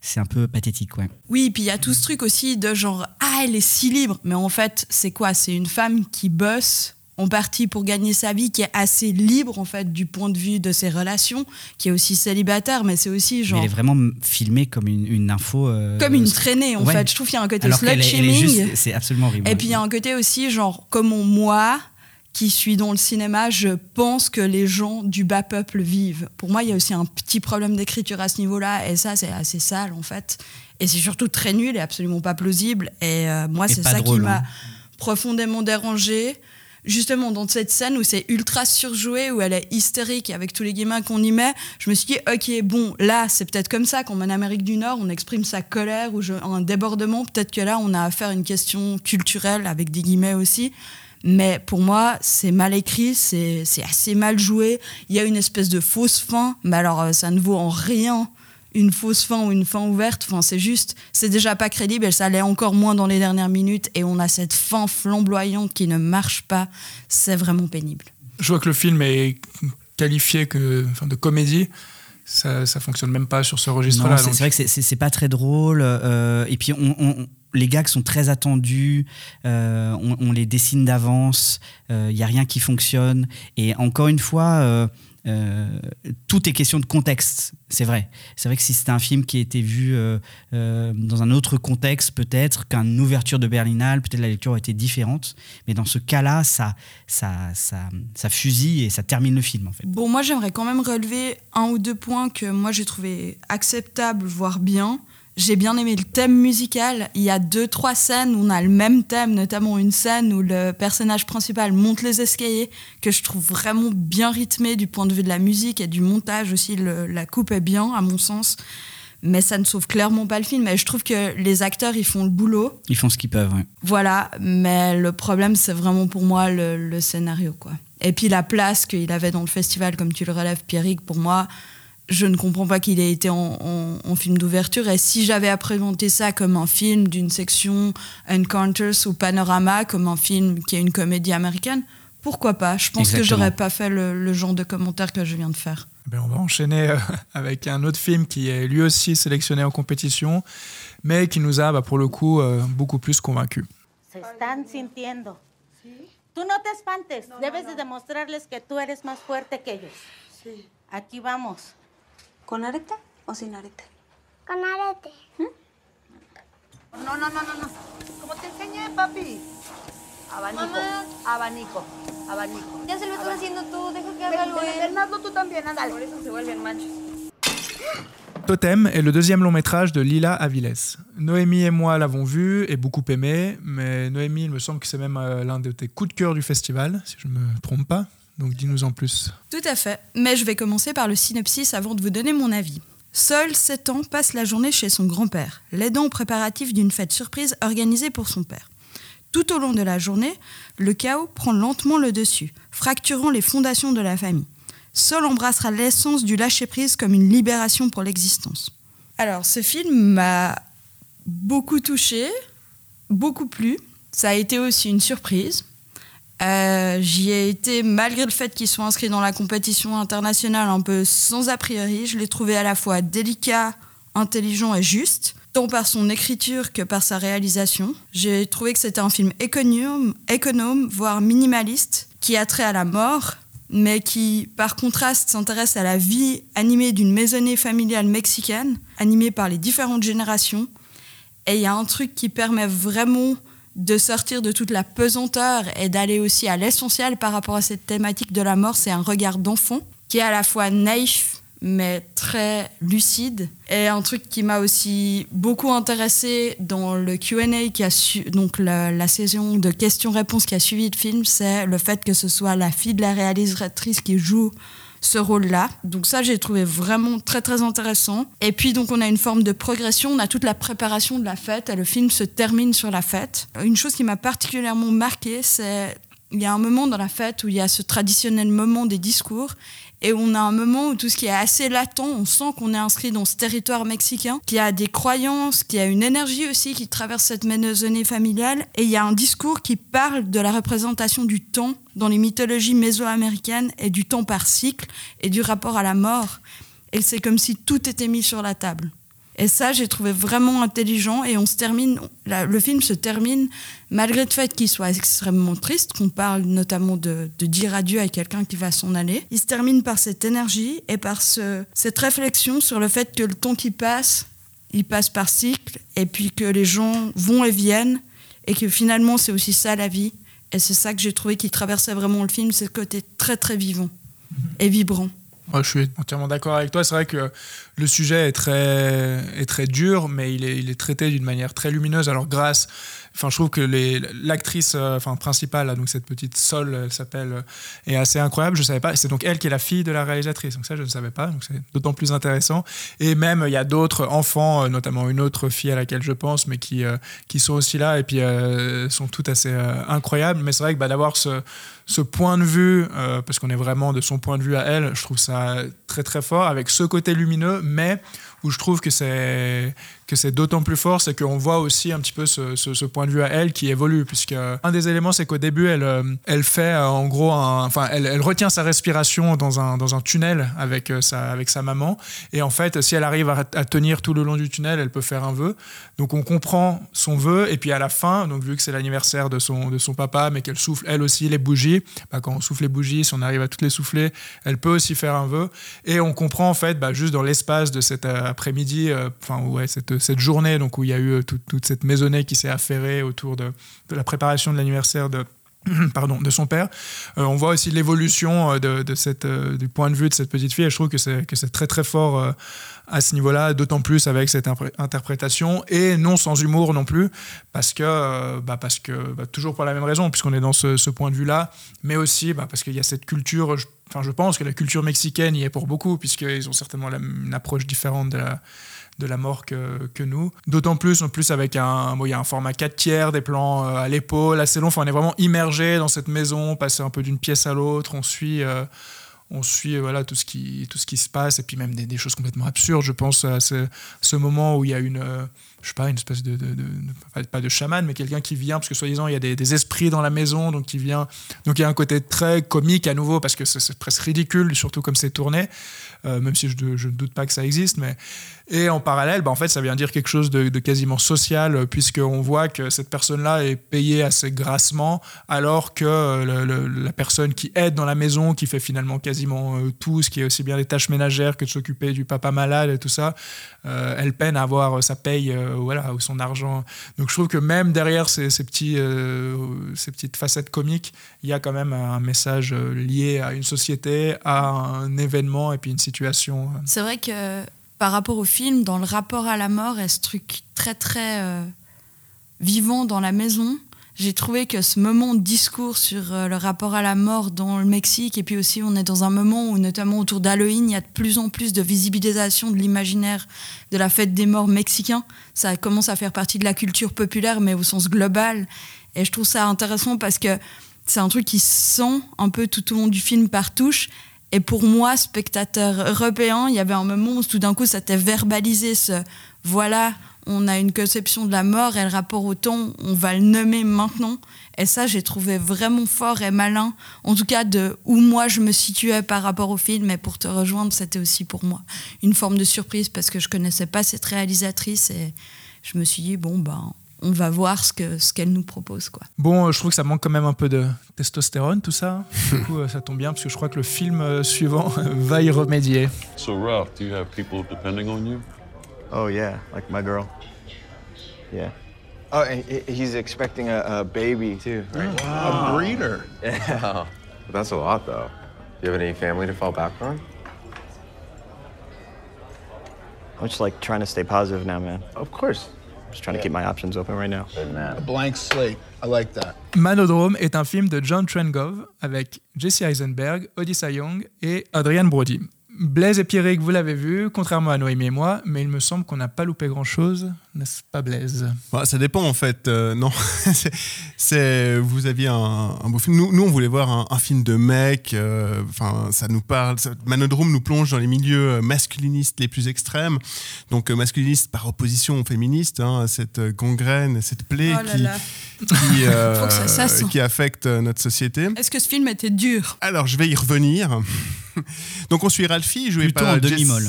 c'est un peu pathétique. Ouais. Oui, puis il y a tout ce truc aussi de genre, ah, elle est si libre. Mais en fait, c'est quoi? C'est une femme qui bosse en partie pour gagner sa vie, qui est assez libre en fait du point de vue de ses relations, qui est aussi célibataire, mais c'est aussi Mais genre elle est vraiment filmée comme une, une info. euh, comme une traînée en ouais. fait. Je trouve qu'il y a un côté slut shaming. c'est absolument horrible. Et puis il y a un côté aussi, genre, comme moi, qui suis dans le cinéma, je pense que les gens du bas peuple vivent. Pour moi, il y a aussi un petit problème d'écriture à ce niveau-là, et ça, c'est assez sale, en fait. Et c'est surtout très nul et absolument pas plausible. Et euh, moi, c'est ça drôle, qui m'a hein. profondément dérangé. Justement, dans cette scène où c'est ultra surjoué, où elle est hystérique avec tous les gamins qu'on y met, je me suis dit, ok, bon, là, c'est peut-être comme ça qu'en Amérique du Nord, on exprime sa colère ou un débordement. Peut-être que là, on a affaire à une question culturelle avec des guillemets aussi. Mais pour moi, c'est mal écrit, c'est c'est assez mal joué. Il y a une espèce de fausse fin, mais alors euh, ça ne vaut en rien une fausse fin ou une fin ouverte. Enfin, c'est juste, c'est déjà pas crédible et ça l'est encore moins dans les dernières minutes. Et on a cette fin flamboyante qui ne marche pas. C'est vraiment pénible. Je vois que le film est qualifié que, enfin, de comédie. Ça, ça fonctionne même pas sur ce registre-là. c'est donc- vrai que c'est- pas très drôle. euh, et puis, on, on- les gags sont très attendus. euh, on, on les dessine d'avance. Il n'y a rien qui fonctionne. Et encore une fois, euh, euh, tout est question de contexte. C'est vrai. C'est vrai que si c'était un film qui était vu euh, euh, dans un autre contexte, peut-être qu'une ouverture de Berlinale, peut-être la lecture aurait été différente. Mais dans ce cas-là, ça, ça, ça, ça fusille et ça termine le film, en fait. Bon, moi, j'aimerais quand même relever un ou deux points que moi j'ai trouvé acceptables, voire bien. J'ai bien aimé le thème musical. Il y a deux, trois scènes où on a le même thème, notamment une scène où le personnage principal monte les escaliers, que je trouve vraiment bien rythmé du point de vue de la musique et du montage aussi. Le- la coupe est bien, à mon sens. Mais ça ne sauve clairement pas le film. Et je trouve que les acteurs, ils font le boulot. Ils font ce qu'ils peuvent. ouais. Voilà, mais le problème, c'est vraiment pour moi le, le scénario, quoi. Et puis la place qu'il avait dans le festival, comme tu le relèves, Pierrick, pour moi, je ne comprends pas qu'il ait été en, en- en film d'ouverture. Et si j'avais à présenter ça comme un film d'une section Encounters ou Panorama, comme un film qui est une comédie américaine, pourquoi pas? Je pense que Exactement. j'aurais pas fait le, le genre de commentaire que je viens de faire. Ben, on va enchaîner euh, [laughs] avec un autre film qui est lui aussi sélectionné en compétition, mais qui nous a, bah, pour le coup, euh, beaucoup plus convaincus. Se están sintiendo. Tú no te espantes. Debes de demostrarles que tú eres más fuerte que ellos. Sí. Aquí vamos. ¿Con arete o sin arete? Con arete. No, no, no, no, no. Como te enseñé, papi. Abanico. Abanico. Abanico. Ya se lo estás haciendo tú, deja que haga algo él. Bernardo, tú también, ándale. Por eso se vuelven machos. Totem est le deuxième long métrage de Lila Aviles. Noémie et moi l'avons vu et beaucoup aimé, mais Noémie, il me semble que c'est même euh, l'un de tes coups de cœur du festival, si je ne me trompe pas. Donc dis-nous en plus. Tout à fait. Mais je vais commencer par le synopsis avant de vous donner mon avis. Seul, 7 ans, passe la journée chez son grand-père, l'aidant aux préparatifs d'une fête surprise organisée pour son père. Tout au long de la journée, le chaos prend lentement le dessus, fracturant les fondations de la famille. Seul embrassera l'essence du lâcher-prise comme une libération pour l'existence. Alors, ce film m'a beaucoup touché, beaucoup plu. Ça a été aussi une surprise. Euh, J'y ai été malgré le fait qu'il soit inscrit dans la compétition internationale un peu sans a priori. Je l'ai trouvé à la fois délicat, intelligent et juste, tant par son écriture que par sa réalisation. J'ai trouvé que c'était un film économe, économe, voire minimaliste, qui a trait à la mort, mais qui, par contraste, s'intéresse à la vie animée d'une maisonnée familiale mexicaine, animée par les différentes générations. Et il y a un truc qui permet vraiment de sortir de toute la pesanteur et d'aller aussi à l'essentiel par rapport à cette thématique de la mort, c'est un regard d'enfant qui est à la fois naïf mais très lucide. Et un truc qui m'a aussi beaucoup intéressé dans le Q&A qui a su, donc la, la saison de questions-réponses qui a suivi le film, c'est le fait que ce soit la fille de la réalisatrice qui joue ce rôle-là. Donc ça, j'ai trouvé vraiment très très intéressant. Et puis donc on a une forme de progression, on a toute la préparation de la fête et le film se termine sur la fête. Une chose qui m'a particulièrement marqué, c'est il y a un moment dans la fête où il y a ce traditionnel moment des discours et on a un moment où tout ce qui est assez latent, on sent qu'on est inscrit dans ce territoire mexicain, qu'il y a des croyances, qu'il y a une énergie aussi qui traverse cette maisonnée familiale. Et il y a un discours qui parle de la représentation du temps dans les mythologies mésoaméricaines et du temps par cycle et du rapport à la mort. Et c'est comme si tout était mis sur la table. Et ça, j'ai trouvé vraiment intelligent. Et on se termine, le film se termine, malgré le fait qu'il soit extrêmement triste, qu'on parle notamment de, dire adieu à quelqu'un qui va s'en aller. Il se termine par cette énergie et par cette réflexion sur le fait que le temps qui passe, il passe par cycle, et puis que les gens vont et viennent, et que finalement, c'est aussi ça la vie. Et c'est ça que j'ai trouvé qui traversait vraiment le film, c'est le côté très très vivant et vibrant. Je suis entièrement d'accord avec toi. C'est vrai que le sujet est très, dur, mais il est, il est traité d'une manière très lumineuse. Alors, grâce Enfin, je trouve que l'actrice euh, principale, donc cette petite Sol, elle s'appelle, euh, est assez incroyable. Je savais pas. C'est donc elle qui est la fille de la réalisatrice. Donc ça, je ne savais pas. Donc c'est d'autant plus intéressant. Et même, il y a d'autres enfants, euh, notamment une autre fille à laquelle je pense, mais qui, sont aussi là et puis sont toutes assez incroyables. Mais c'est vrai que bah, d'avoir ce point de vue, parce qu'on est vraiment de son point de vue à elle, je trouve ça très très fort avec ce côté lumineux, mais où je trouve que c'est que c'est d'autant plus fort, c'est qu'on voit aussi un petit peu ce, point de vue à elle qui évolue, puisque un des éléments, c'est qu'au début, elle, euh, elle fait euh, en gros, enfin, elle, retient sa respiration dans un, dans un tunnel avec euh, sa, avec sa maman, et en fait, si elle arrive à, tenir tout le long du tunnel, elle peut faire un vœu. Donc on comprend son vœu, et puis à la fin, donc vu que c'est l'anniversaire de son, de son papa, mais qu'elle souffle elle aussi les bougies, bah, quand on souffle les bougies, si on arrive à toutes les souffler, elle peut aussi faire un vœu, et on comprend en fait, bah, juste dans l'espace de cet après-midi, enfin ouais, cette cette journée donc où il y a eu euh, toute cette maisonnée qui s'est affairée autour de, la préparation de l'anniversaire de, [clears throat] pardon, de son père. Euh, on voit aussi l'évolution euh, de, cette, du point de vue de cette petite fille je trouve que c'est, que c'est très très fort à ce niveau-là, d'autant plus avec cette interprétation et non sans humour non plus, parce que, bah parce que bah, toujours pour la même raison, puisqu'on est dans ce, point de vue-là, mais aussi bah parce qu'il y a cette culture, enfin je pense que la culture mexicaine y est pour beaucoup, puisqu'ils ont certainement une approche différente de la de la mort que, nous. D'autant plus, en plus avec un, bon, y a un format 4 tiers, des plans euh, à l'épaule, assez long. Enfin, on est vraiment immergé dans cette maison, passer un peu d'une pièce à l'autre. On suit, euh, on suit voilà tout ce qui, tout ce qui se passe et puis même des, choses complètement absurdes. Je pense à ce, moment où il y a une euh, je sais pas, une espèce de, pas de chaman, mais quelqu'un qui vient, parce que soi-disant, il y a des, esprits dans la maison, donc qui vient. Donc il y a un côté très comique à nouveau, parce que c'est presque ridicule, surtout comme c'est tourné, même si je, ne doute pas que ça existe. Mais... Et en parallèle, bah, en fait, ça vient dire quelque chose de, quasiment social, puisqu'on voit que cette personne-là est payée assez grassement, alors que euh, la personne qui aide dans la maison, qui fait finalement quasiment euh, tout, ce qui est aussi bien des tâches ménagères que de s'occuper du papa malade et tout ça, elle peine à avoir sa paye voilà, ou son argent. Donc je trouve que même derrière ces, petits, euh, ces petites facettes comiques, il y a quand même un message euh, lié à une société, à un événement et puis une situation. C'est vrai que par rapport au film, dans le rapport à la mort, a ce truc très très euh, vivant dans la maison j'ai trouvé que ce moment de discours sur euh, le rapport à la mort dans le Mexique, et puis aussi on est dans un moment où notamment autour d'Halloween, il y a de plus en plus de visibilisation de l'imaginaire de la fête des morts mexicains. Ça commence à faire partie de la culture populaire, mais au sens global. Et je trouve ça intéressant parce que c'est un truc qui se sent un peu tout au long du film par touche. Et pour moi, spectateur européen, il y avait un moment où tout d'un coup, ça t'est verbalisé ce voilà, on a une conception de la mort et le rapport au temps, on va le nommer maintenant. Et ça, j'ai trouvé vraiment fort et malin, en tout cas de où moi je me situais par rapport au film. Et pour te rejoindre, c'était aussi pour moi une forme de surprise parce que je connaissais pas cette réalisatrice et je me suis dit bon ben on va voir ce que ce qu'elle nous propose quoi. Bon, euh, je trouve que ça manque quand même un peu de testostérone, tout ça. Du coup, euh, ça tombe bien parce que je crois que le film euh, suivant va y remédier. So, Ralph, do you have people depending on you? Oh yeah, like my girl. Yeah. Oh, and he- he's expecting a, a baby too. Right? A breeder. Yeah. [laughs] That's a lot, though. Do you have any family to fall back on? I'm just like trying to stay positive now, man. Of course. Just trying to keep my options open right now. A blank slate. I like that. Manodrome est un film de John Trengove avec Jesse Eisenberg, Odyssey Young et Adrian Brody. Blaise et Pierrick, vous l'avez vu, contrairement à Noémie et moi, mais il me semble qu'on n'a pas loupé grand-chose, n'est-ce pas Blaise? Bah, ça dépend en fait. euh, non, [laughs] c'est, vous aviez un, un beau film. Nous, nous, on voulait voir un, un film de mec. euh, Enfin, ça nous parle. ça- Manodrome nous plonge dans les milieux euh, masculinistes les plus extrêmes. Donc euh, masculiniste par opposition aux féministes. hein, cette gangrène, cette plaie Oh là qui, là. qui, [laughs] euh, ça affecte notre société. Est-ce que ce film était dur? Alors, je vais y revenir. [laughs] Donc, on suit Ralphie, joué Plutôt par en Jess- demi-molle.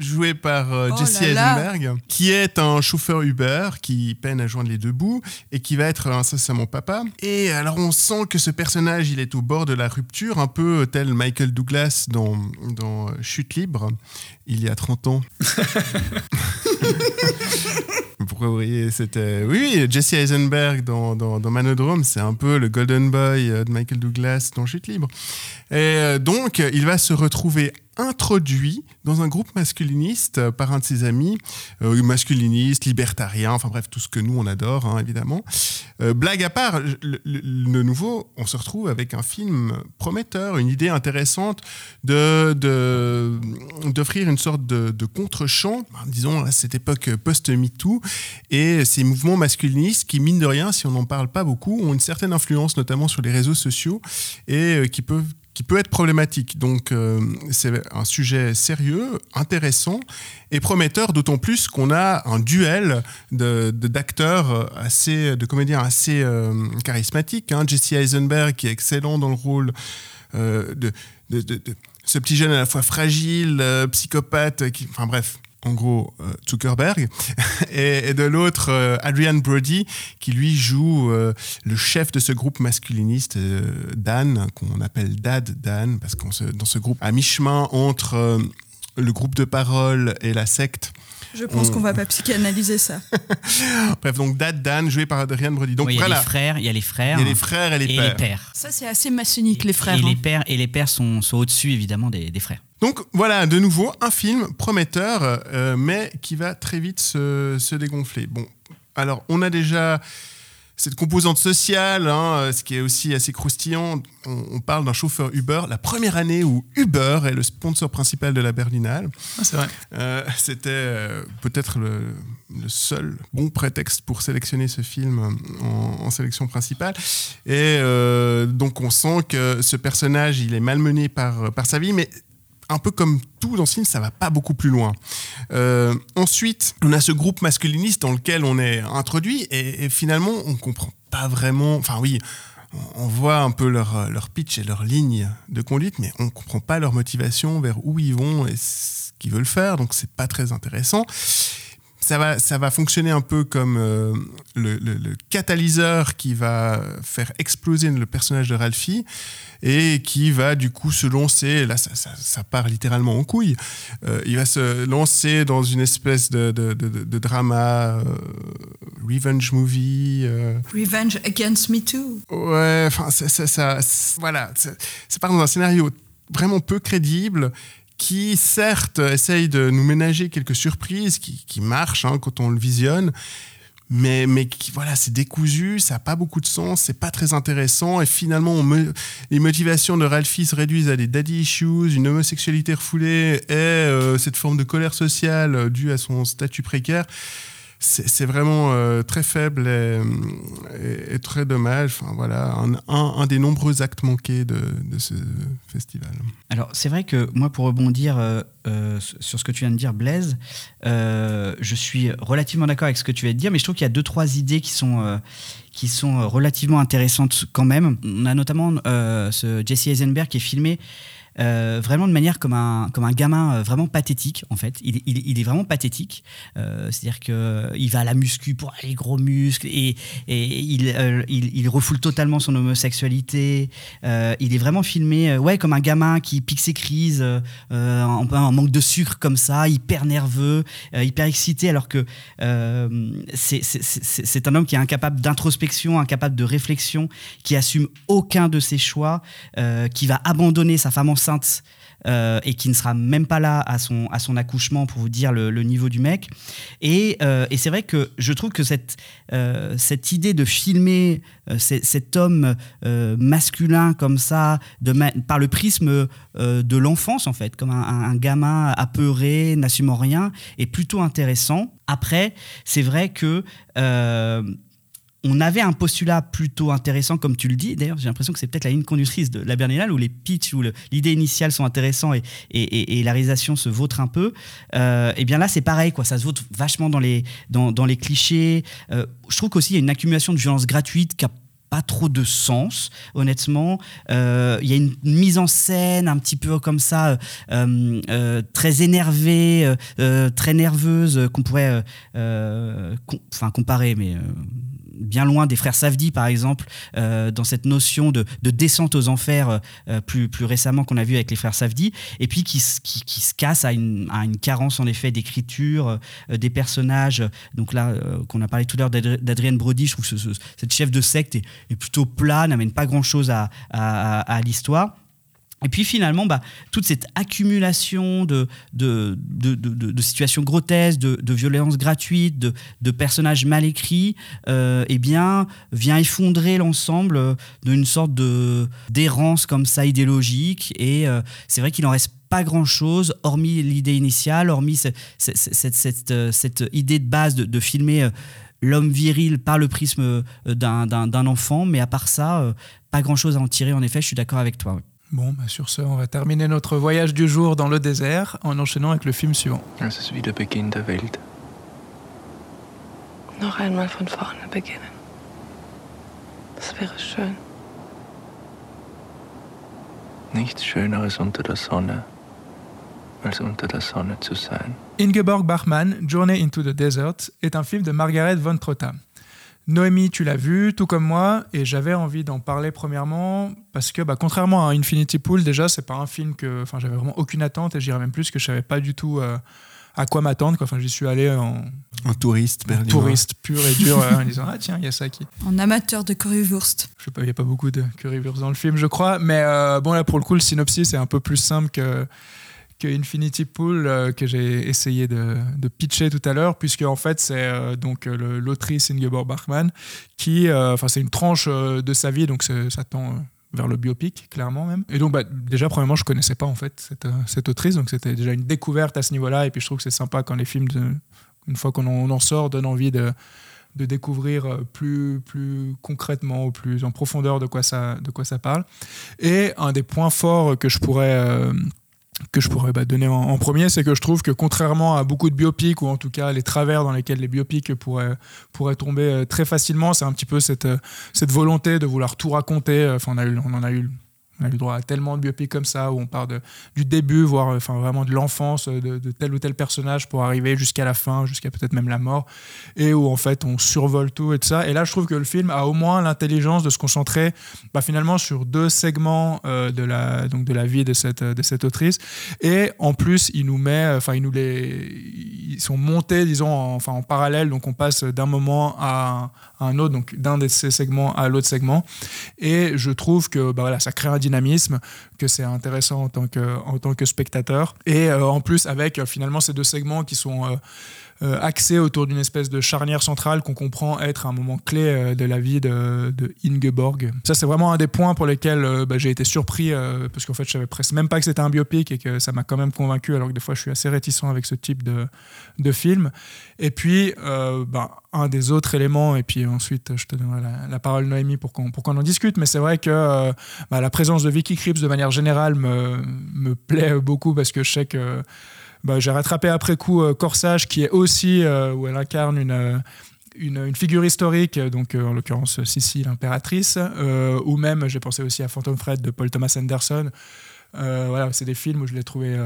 Joué par euh, Oh Jesse. Eisenberg, qui est un chauffeur Uber qui peine à joindre les deux bouts et qui va être incessamment papa. Et alors on sent que ce personnage, il est au bord de la rupture, un peu tel Michael Douglas dans, dans Chute libre, il y a 30 ans. Pourquoi [laughs] vous riez C'était oui, oui, Jesse Eisenberg dans, dans, dans Manodrome, c'est un peu le Golden Boy euh, de Michael Douglas dans Chute libre. Et euh, donc, il va se retrouver introduit dans un groupe masculiniste euh, par un de ses amis, euh, masculiniste, libertarien, enfin bref, tout ce que nous on adore, hein, évidemment. Euh, blague à part, le, nouveau, on se retrouve avec un film prometteur, une idée intéressante de d'offrir une sorte de, de contre-champ, ben, disons à cette époque post-MeToo, et ces mouvements masculinistes qui, mine de rien, si on n'en parle pas beaucoup, ont une certaine influence, notamment sur les réseaux sociaux, et qui peuvent qui peut être problématique. Donc euh, c'est un sujet sérieux, intéressant et prometteur, d'autant plus qu'on a un duel de de- d'acteurs assez, de comédiens assez euh, charismatiques. Hein. Jesse Eisenberg qui est excellent dans le rôle euh, de, de- ce petit jeune à la fois fragile, psychopathe, qui, enfin bref. En gros, euh, Zuckerberg, [laughs] et, et de l'autre, euh, Adrian Brody, qui lui joue euh, le chef de ce groupe masculiniste, euh, Dan, qu'on appelle Dad Dan, parce qu'on se, dans ce groupe, à mi-chemin entre euh, le groupe de parole et la secte. Je pense On- qu'on va pas psychanalyser ça. [laughs] Bref, donc Dad Dan, joué par Adrian Brody. Donc Oui, il y a voilà. les frères, il y a les frères. Il y a les frères et les pères. Ça, c'est assez maçonnique, les frères. Et hein. les pères, et les pères sont, sont au-dessus, évidemment, des, des frères. Donc voilà, de nouveau, un film prometteur, euh, mais qui va très vite se, se dégonfler. Bon, alors on a déjà cette composante sociale, hein, euh, ce qui est aussi assez croustillant. On, on parle d'un chauffeur Uber, la première année où Uber est le sponsor principal de la Berlinale. Ah, c'est vrai. Euh, C'était euh, peut-être le, le seul bon prétexte pour sélectionner ce film en, en sélection principale. Et euh, donc on sent que ce personnage, il est malmené par, par sa vie, mais un peu comme tout dans ce film, ça va pas beaucoup plus loin. Euh, ensuite, on a ce groupe masculiniste dans lequel on est introduit et, finalement, on comprend pas vraiment. Enfin, oui, on- on voit un peu leur, leur pitch et leur ligne de conduite, mais on comprend pas leur motivation vers où ils vont et ce qu'ils veulent faire, donc c'est pas très intéressant. Ça va, ça va fonctionner un peu comme euh, le, le- le catalyseur qui va faire exploser le personnage de Ralphie et qui va du coup se lancer, là ça, ça- ça part littéralement en couille, Euh, il va se lancer dans une espèce de, de- de- de- de drama, euh, revenge movie. Revenge Against Me Too. Ouais, enfin, ça, ça, voilà, ça part dans un scénario vraiment peu crédible qui, certes, essaye de nous ménager quelques surprises qui, qui marchent hein, quand on le visionne, mais, qui, voilà, c'est décousu, ça n'a pas beaucoup de sens, c'est pas très intéressant, et finalement, les motivations de Ralphie se réduisent à des daddy issues, une homosexualité refoulée et euh, cette forme de colère sociale euh, due à son statut précaire c'est vraiment euh, très faible et, très dommage. Enfin, voilà, un, des nombreux actes manqués de, ce festival. Alors, c'est vrai que moi, pour rebondir euh, euh, sur ce que tu viens de dire, Blaise, je suis relativement d'accord avec ce que tu viens de dire, mais je trouve qu'il y a deux, trois idées qui sont, qui sont relativement intéressantes quand même. On a notamment ce Jesse Eisenberg qui est filmé euh, vraiment de manière comme un, comme un gamin euh, vraiment pathétique, en fait. Il, il, est vraiment pathétique. Euh, c'est-à-dire qu'il va à la muscu pour les gros muscles et, et il, il, refoule totalement son homosexualité. il est vraiment filmé ouais, comme un gamin qui pique ses crises, en, en, manque de sucre comme ça, hyper nerveux, hyper excité, alors que c'est un homme qui est incapable d'introspection, incapable de réflexion, qui assume aucun de ses choix, qui va abandonner sa femme enceinte euh, et qui ne sera même pas là à son, à son accouchement pour vous dire le, niveau du mec. Et, euh, et c'est vrai que je trouve que cette, euh, cette idée de filmer cet homme masculin comme ça, de par le prisme de l'enfance en fait, comme un, un gamin apeuré, n'assumant rien, est plutôt intéressant. Après, c'est vrai que on avait un postulat plutôt intéressant, comme tu le dis. D'ailleurs, j'ai l'impression que c'est peut-être la ligne conductrice de la Berlinale, où les pitchs, où l'idée initiale sont intéressants et, et, la réalisation se vautre un peu. et euh, eh bien là, c'est pareil, quoi. Ça se vautre vachement dans les, clichés. Euh, je trouve qu'aussi, il y a une accumulation de violence gratuite qui a pas trop de sens, honnêtement. Euh, il y a une mise en scène un petit peu comme ça, très énervée, très nerveuse, qu'on pourrait comparer, mais bien loin des frères Savdi, par exemple, euh, dans cette notion de, descente aux enfers euh, plus, plus récemment qu'on a vu avec les frères Savdi, et puis qui, qui, se casse à une, à une, carence en effet d'écriture, euh, des personnages. Donc là, qu'on a parlé tout à l'heure d'Adrienne Brody, je trouve que cette chef de secte est, plutôt plat, n'amène pas grand-chose à l'histoire. Et puis finalement, bah, toute cette accumulation de, situations grotesques, de, violences gratuites, de, personnages mal écrits, euh, eh bien, vient effondrer l'ensemble d'une sorte d'errance comme ça idéologique. Et euh, c'est vrai qu'il en reste pas grand-chose, hormis l'idée initiale, hormis cette, euh, idée de base de, filmer euh, l'homme viril par le prisme d'un enfant. Mais à part ça, pas grand-chose à en tirer, en effet, je suis d'accord avec toi. Bon, bah sur ce, on va terminer notre voyage du jour dans le désert en enchaînant avec le film suivant. Es ist wie der Beginn der Welt. Noch einmal von vorne beginnen. Das wäre schön. Nichts Schöneres unter der Sonne, als unter der Sonne zu sein. Ingeborg Bachmann, Journey into the Desert, est un film de Margaret von Trotta. Noémie, tu l'as vu, tout comme moi, et j'avais envie d'en parler premièrement parce que, bah, contrairement à Infinity Pool, déjà, c'est pas un film que, enfin, j'avais vraiment aucune attente et j'irais même plus que je savais pas du tout euh, à quoi m'attendre. Enfin, j'y suis allé en, en touriste, touriste pur et dur, en [laughs] disant ah tiens, il y a ça qui. En amateur de currywurst. Je sais pas, il y a pas beaucoup de currywurst dans le film, je crois, mais euh, bon là pour le coup, le synopsis est un peu plus simple que que Infinity Pool euh, que j'ai essayé de, pitcher tout à l'heure, puisque en fait c'est euh, donc euh, l'autrice Ingeborg Bachmann qui, enfin c'est une tranche de sa vie, donc ça tend vers le biopic, clairement même. Et donc, bah, déjà, premièrement, je connaissais pas en fait cette, cette autrice, donc c'était déjà une découverte à ce niveau-là. Et puis, je trouve que c'est sympa quand les films, une fois qu'on en, en, sort, donnent envie de, de découvrir plus, plus concrètement, plus en profondeur de quoi ça, de quoi ça parle. Et un des points forts que je pourrais que je pourrais bah, donner en, premier, c'est que je trouve que contrairement à beaucoup de biopics, ou en tout cas les travers dans lesquels les biopics pourraient, tomber euh, très facilement, c'est un petit peu cette, euh, cette volonté de vouloir tout raconter. Enfin, on en a eu on a eu droit à tellement de biopics comme ça où on part de, du début, voire enfin, vraiment de l'enfance de, tel ou tel personnage pour arriver jusqu'à la fin, jusqu'à peut-être même la mort, et où en fait on survole tout et tout ça. Et là, je trouve que le film a au moins l'intelligence de se concentrer bah, finalement sur deux segments euh, de, la, donc de la vie de cette, de cette autrice. Et en plus, il nous met, enfin, il nous les, ils sont montés, disons, en, en parallèle. Donc on passe d'un moment à, un autre, donc d'un de ces segments à l'autre segment. Et je trouve que bah, voilà, ça crée un dynamisme, que c'est intéressant en tant que, en tant que spectateur. Et euh, en plus, avec euh, finalement ces deux segments qui sont euh, euh, autour d'une espèce de charnière centrale qu'on comprend être un moment clé euh, de la vie de, Ingeborg. Ça, c'est vraiment un des points pour lesquels euh, bah, j'ai été surpris, parce qu'en fait, je savais presque même pas que c'était un biopic et que ça m'a quand même convaincu, alors que des fois, je suis assez réticent avec ce type de, de film. Et puis, bah, un des autres éléments, et puis ensuite, je te donnerai la, parole, Noémie, pour qu'on en discute, mais c'est vrai que bah, la présence de Vicky Krieps, de manière générale, me, me plaît beaucoup, parce que je sais que bah, j'ai rattrapé après coup euh, Corsage, qui est aussi, euh, où elle incarne une, euh, une, une figure historique, donc en l'occurrence Sissi, l'impératrice, ou même j'ai pensé aussi à Phantom Fred de Paul Thomas Anderson. Voilà, c'est des films où je l'ai trouvé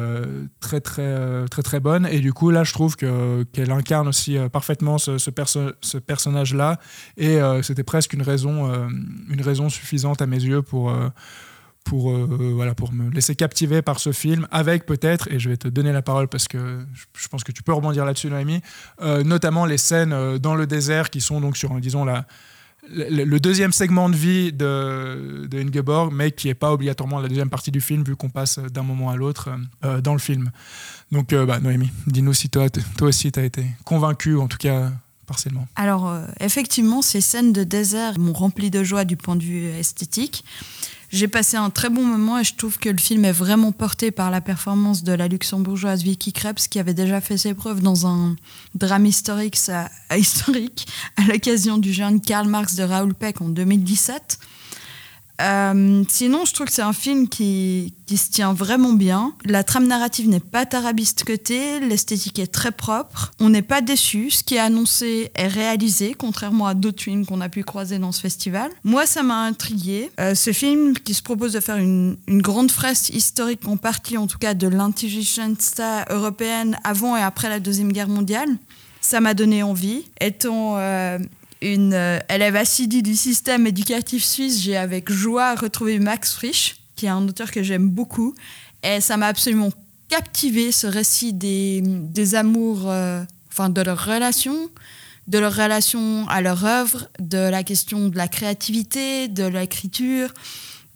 très très très très bonne et du coup là je trouve que qu'elle incarne aussi parfaitement ce, ce, perso- ce personnage là et c'était presque une raison une raison suffisante à mes yeux pour pour euh, voilà pour me laisser captiver par ce film avec peut-être et je vais te donner la parole parce que je, pense que tu peux rebondir là-dessus Noémie euh, notamment les scènes euh, dans le désert qui sont donc sur disons la le, deuxième segment de vie de, de Ingeborg, mais qui n'est pas obligatoirement la deuxième partie du film, vu qu'on passe d'un moment à l'autre dans le film. Donc, bah, Noémie, dis-nous si toi, toi aussi, tu as été convaincu, en tout cas partiellement. Alors, effectivement, ces scènes de désert m'ont rempli de joie du point de vue esthétique. J'ai passé un très bon moment et je trouve que le film est vraiment porté par la performance de la luxembourgeoise Vicky Krebs qui avait déjà fait ses preuves dans un drame historique, [laughs] historique à l'occasion du jeune Karl Marx de Raoul Peck en 2017. Euh, sinon, je trouve que c'est un film qui, qui se tient vraiment bien. La trame narrative n'est pas tarabiscotée, l'esthétique est très propre. On n'est pas déçu. Ce qui est annoncé est réalisé, contrairement à d'autres films qu'on a pu croiser dans ce festival. Moi, ça m'a intrigué. Euh, ce film qui se propose de faire une, une grande fresque historique, en partie en tout cas, de l'intelligence européenne avant et après la Deuxième Guerre mondiale, ça m'a donné envie. Étant euh, une euh, élève assidue du système éducatif suisse, j'ai avec joie retrouvé Max Frisch, qui est un auteur que j'aime beaucoup. Et ça m'a absolument captivé, ce récit des, amours, euh, enfin de leurs relations, de leur relation à leur œuvre, de la question de la créativité, de l'écriture,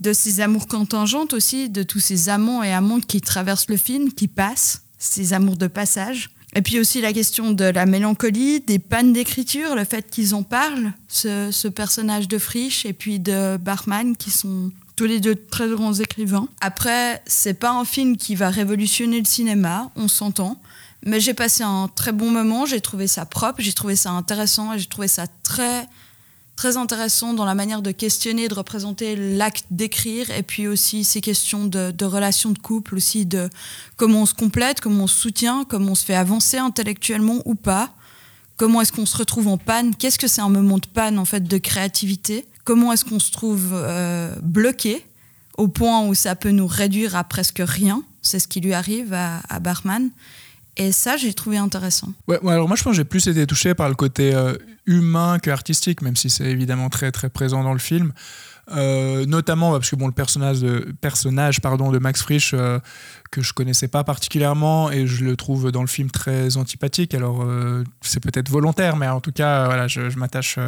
de ces amours contingentes aussi, de tous ces amants et amantes qui traversent le film, qui passent, ces amours de passage. Et puis aussi la question de la mélancolie, des pannes d'écriture, le fait qu'ils en parlent, ce, personnage de Frisch et puis de Bachmann, qui sont tous les deux très grands écrivains. Après, c'est pas un film qui va révolutionner le cinéma, on s'entend, mais j'ai passé un très bon moment, j'ai trouvé ça propre, j'ai trouvé ça intéressant et j'ai trouvé ça très très intéressant dans la manière de questionner, de représenter l'acte d'écrire, et puis aussi ces questions de, relations de couple, aussi de comment on se complète, comment on se soutient, comment on se fait avancer intellectuellement ou pas, comment est-ce qu'on se retrouve en panne, qu'est-ce que c'est un moment de panne en fait de créativité, comment est-ce qu'on se trouve euh, bloqué au point où ça peut nous réduire à presque rien, c'est ce qui lui arrive à, à Bachmann. Et ça, j'ai trouvé intéressant. Ouais, alors moi je pense que j'ai plus été touché par le côté euh, humain que artistique, même si c'est évidemment très très présent dans le film. Euh, notamment parce que bon, le personnage de, personnage, pardon, de Max Frisch, euh, que je connaissais pas particulièrement et je le trouve dans le film très antipathique. Alors c'est peut-être volontaire, mais en tout cas, voilà, je, je m'attache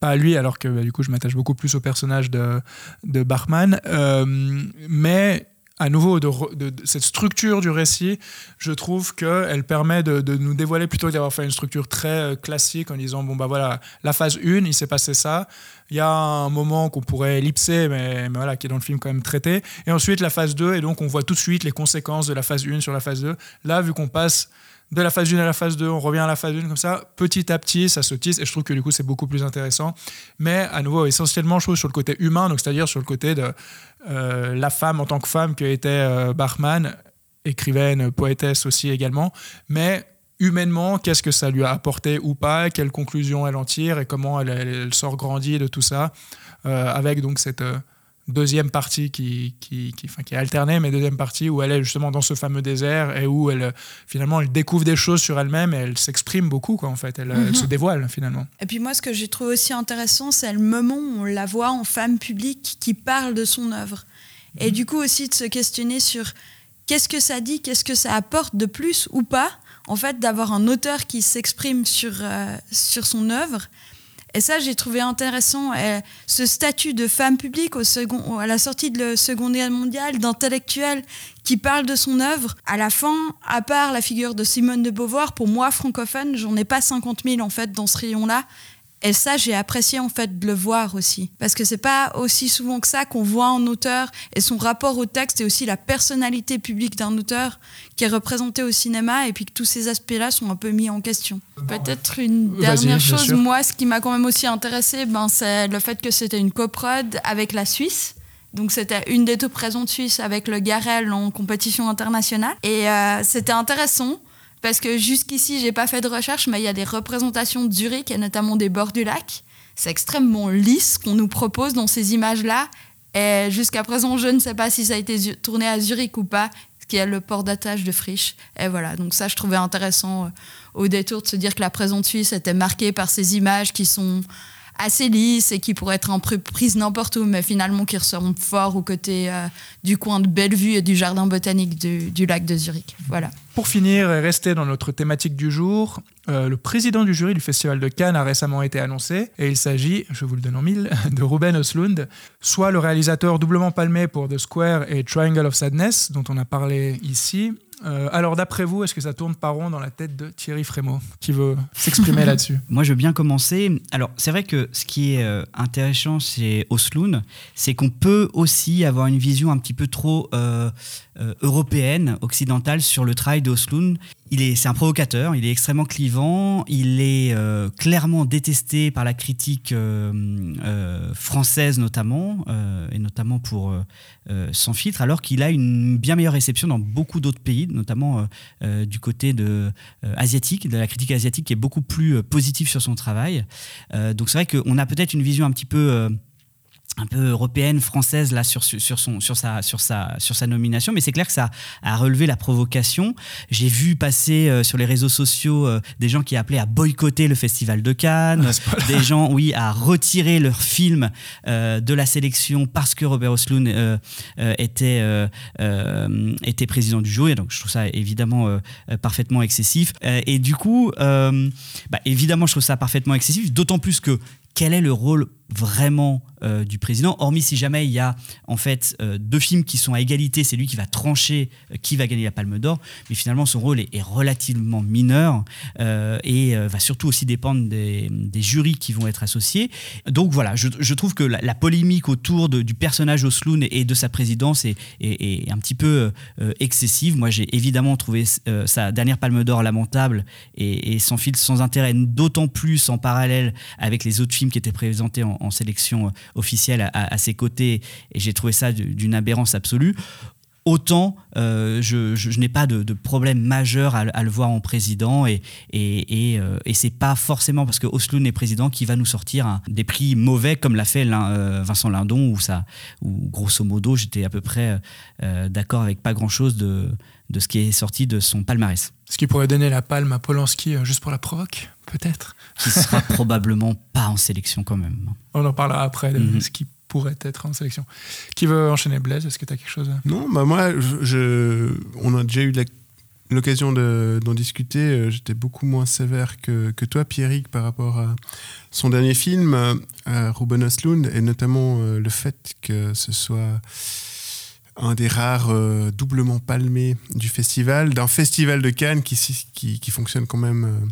pas à lui, alors que bah, du coup je m'attache beaucoup plus au personnage de, de Bachmann. Mais à nouveau de, cette structure du récit, je trouve qu'elle permet de, de nous dévoiler plutôt que d'avoir fait une structure très euh, classique en disant bon bah voilà la phase 1 il s'est passé ça. Il y a un moment qu'on pourrait ellipser mais, mais voilà qui est dans le film quand même traité. Et ensuite la phase 2 et donc on voit tout de suite les conséquences de la phase 1 sur la phase 2 là vu qu'on passe de la phase 1 à la phase 2, on revient à la phase 1 comme ça, petit à petit, ça se tisse, et je trouve que du coup, c'est beaucoup plus intéressant. Mais à nouveau, essentiellement, je trouve sur le côté humain, donc c'est-à-dire sur le côté de euh, la femme en tant que femme que était euh, Bachmann, écrivaine, poétesse aussi également, mais humainement, qu'est-ce que ça lui a apporté ou pas, quelles conclusions elle en tire? Et comment elle sort grandie de tout ça, euh, avec donc cette euh, deuxième partie qui, qui, qui, enfin, qui est alternée, mais deuxième partie où elle est justement dans ce fameux désert et où elle finalement elle découvre des choses sur elle-même et elle s'exprime beaucoup quoi en fait, elle, elle Mhm. se dévoile finalement. Et puis moi, ce que j'ai trouvé aussi intéressant, c'est le moment où on la voit en femme publique qui parle de son œuvre. Et du coup aussi de se questionner sur qu'est-ce que ça dit, qu'est-ce que ça apporte de plus ou pas, en fait, d'avoir un auteur qui s'exprime sur, euh, sur son œuvre. Et ça, j'ai trouvé intéressant. Et ce statut de femme publique à la sortie de la Seconde Guerre mondiale, d'intellectuel qui parle de son œuvre, à la fin, à part la figure de Simone de Beauvoir, pour moi, francophone, j'en ai pas 50 000 en fait dans ce rayon-là. Et ça, j'ai apprécié en fait de le voir aussi. Parce que c'est pas aussi souvent que ça qu'on voit un auteur et son rapport au texte et aussi la personnalité publique d'un auteur qui est représenté au cinéma et puis que tous ces aspects-là sont un peu mis en question. Peut-être une dernière chose, sûr. moi, ce qui m'a quand même aussi intéressé, ben, c'est le fait que c'était une coprode avec la Suisse. Donc c'était une des tout présentes suisses avec le Garel en compétition internationale. Et euh, c'était intéressant parce que jusqu'ici, j'ai pas fait de recherche, mais il y a des représentations de Zurich et notamment des bords du lac. C'est extrêmement lisse qu'on nous propose dans ces images-là. Et jusqu'à présent, je ne sais pas si ça a été tourné à Zurich ou pas, qui est le port d'attache de Frisch. Et voilà, donc ça, je trouvais intéressant euh, au détour de se dire que la présente Suisse était marquée par ces images qui sont assez lisses et qui pourraient être en prise n'importe où, mais finalement qui ressortent fort aux côtés euh, du coin de Bellevue et du jardin botanique du, du lac de Zurich. Voilà. Pour finir rester dans notre thématique du jour, euh, le président du jury du Festival de Cannes a récemment été annoncé et il s'agit, je vous le donne en mille, [laughs] de Ruben Östlund, soit le réalisateur doublement palmé pour The Square et Triangle of Sadness, dont on a parlé ici, euh, alors d'après vous, est-ce que ça tourne pas rond dans la tête de Thierry Frémaux qui veut [laughs] s'exprimer là-dessus? Moi, je veux bien commencer. Alors c'est vrai que ce qui est euh, intéressant chez Osloon, c'est qu'on peut aussi avoir une vision un petit peu trop européenne, occidentale sur le travail d'Osloon il est, c'est un provocateur, il est extrêmement clivant, il est euh, clairement détesté par la critique euh, euh, française notamment, et notamment pour Sans filtre, alors qu'il a une bien meilleure réception dans beaucoup d'autres pays, notamment du côté de, asiatique, de la critique asiatique qui est beaucoup plus positive sur son travail. donc c'est vrai qu'on a peut-être une vision un petit peu un peu européenne, française là sur, sur, son, sur, sa, sur, sa, sur sa nomination, mais c'est clair que ça a relevé la provocation. J'ai vu passer euh, sur les réseaux sociaux euh, des gens qui appelaient à boycotter le Festival de Cannes, des gens, oui, à retirer leur film euh, de la sélection parce que Robert Osloon était, était président du jury, donc je trouve ça évidemment parfaitement excessif. et du coup, bah, évidemment, je trouve ça parfaitement excessif, d'autant plus que quel est le rôle vraiment euh, du président, hormis si jamais il y a en fait euh, deux films qui sont à égalité, c'est lui qui va trancher euh, qui va gagner la Palme d'Or, mais finalement son rôle est, relativement mineur et va surtout aussi dépendre des, jurys qui vont être associés. Donc voilà, je, trouve que la, polémique autour du personnage Osloon et, de sa présidence est, un petit peu excessive. Moi j'ai évidemment trouvé sa dernière Palme d'Or lamentable et, sans fil, sans intérêt, d'autant plus en parallèle avec les autres films qui étaient présentés en en sélection euh, officielle à, ses côtés, et j'ai trouvé ça d'une aberrance absolue autant euh, je, n'ai pas de, problème majeur à, le voir en président et, et, et, euh, c'est pas forcément parce que Osloon est président qui va nous sortir des prix mauvais comme l'a fait Vincent Lindon où, ça, où grosso modo j'étais à peu près d'accord avec pas grand chose de, de ce qui est sorti de son palmarès. Ce qui pourrait donner la palme à Polanski juste pour la provoque, peut-être qui sera [laughs] probablement pas en sélection quand même. On en parlera après de mhm. ce qui pourrait être en sélection. Qui veut enchaîner Blaise? Est-ce que tu as quelque chose Non, bah moi, je, on a déjà eu l'occasion d'en discuter. Euh, j'étais beaucoup moins sévère que, que toi, Pierrick, par rapport à son dernier film, euh, à Ruben Östlund, et notamment euh, le fait que ce soit un des rares doublement palmés du festival, d'un festival de Cannes qui, qui, qui fonctionne quand même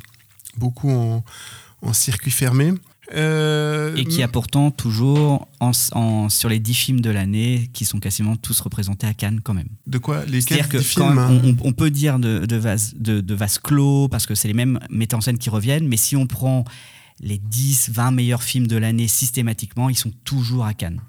beaucoup en, circuit fermé. Euh, et qui a pourtant toujours en, sur les 10 films de l'année qui sont quasiment tous représentés à Cannes quand même. De quoi? Les C'est-à-dire que films, hein on, peut dire de, de, vase, de, de vase clos parce que c'est les mêmes metteurs en scène qui reviennent, mais si on prend les 10, 20 meilleurs films de l'année systématiquement, ils sont toujours à Cannes.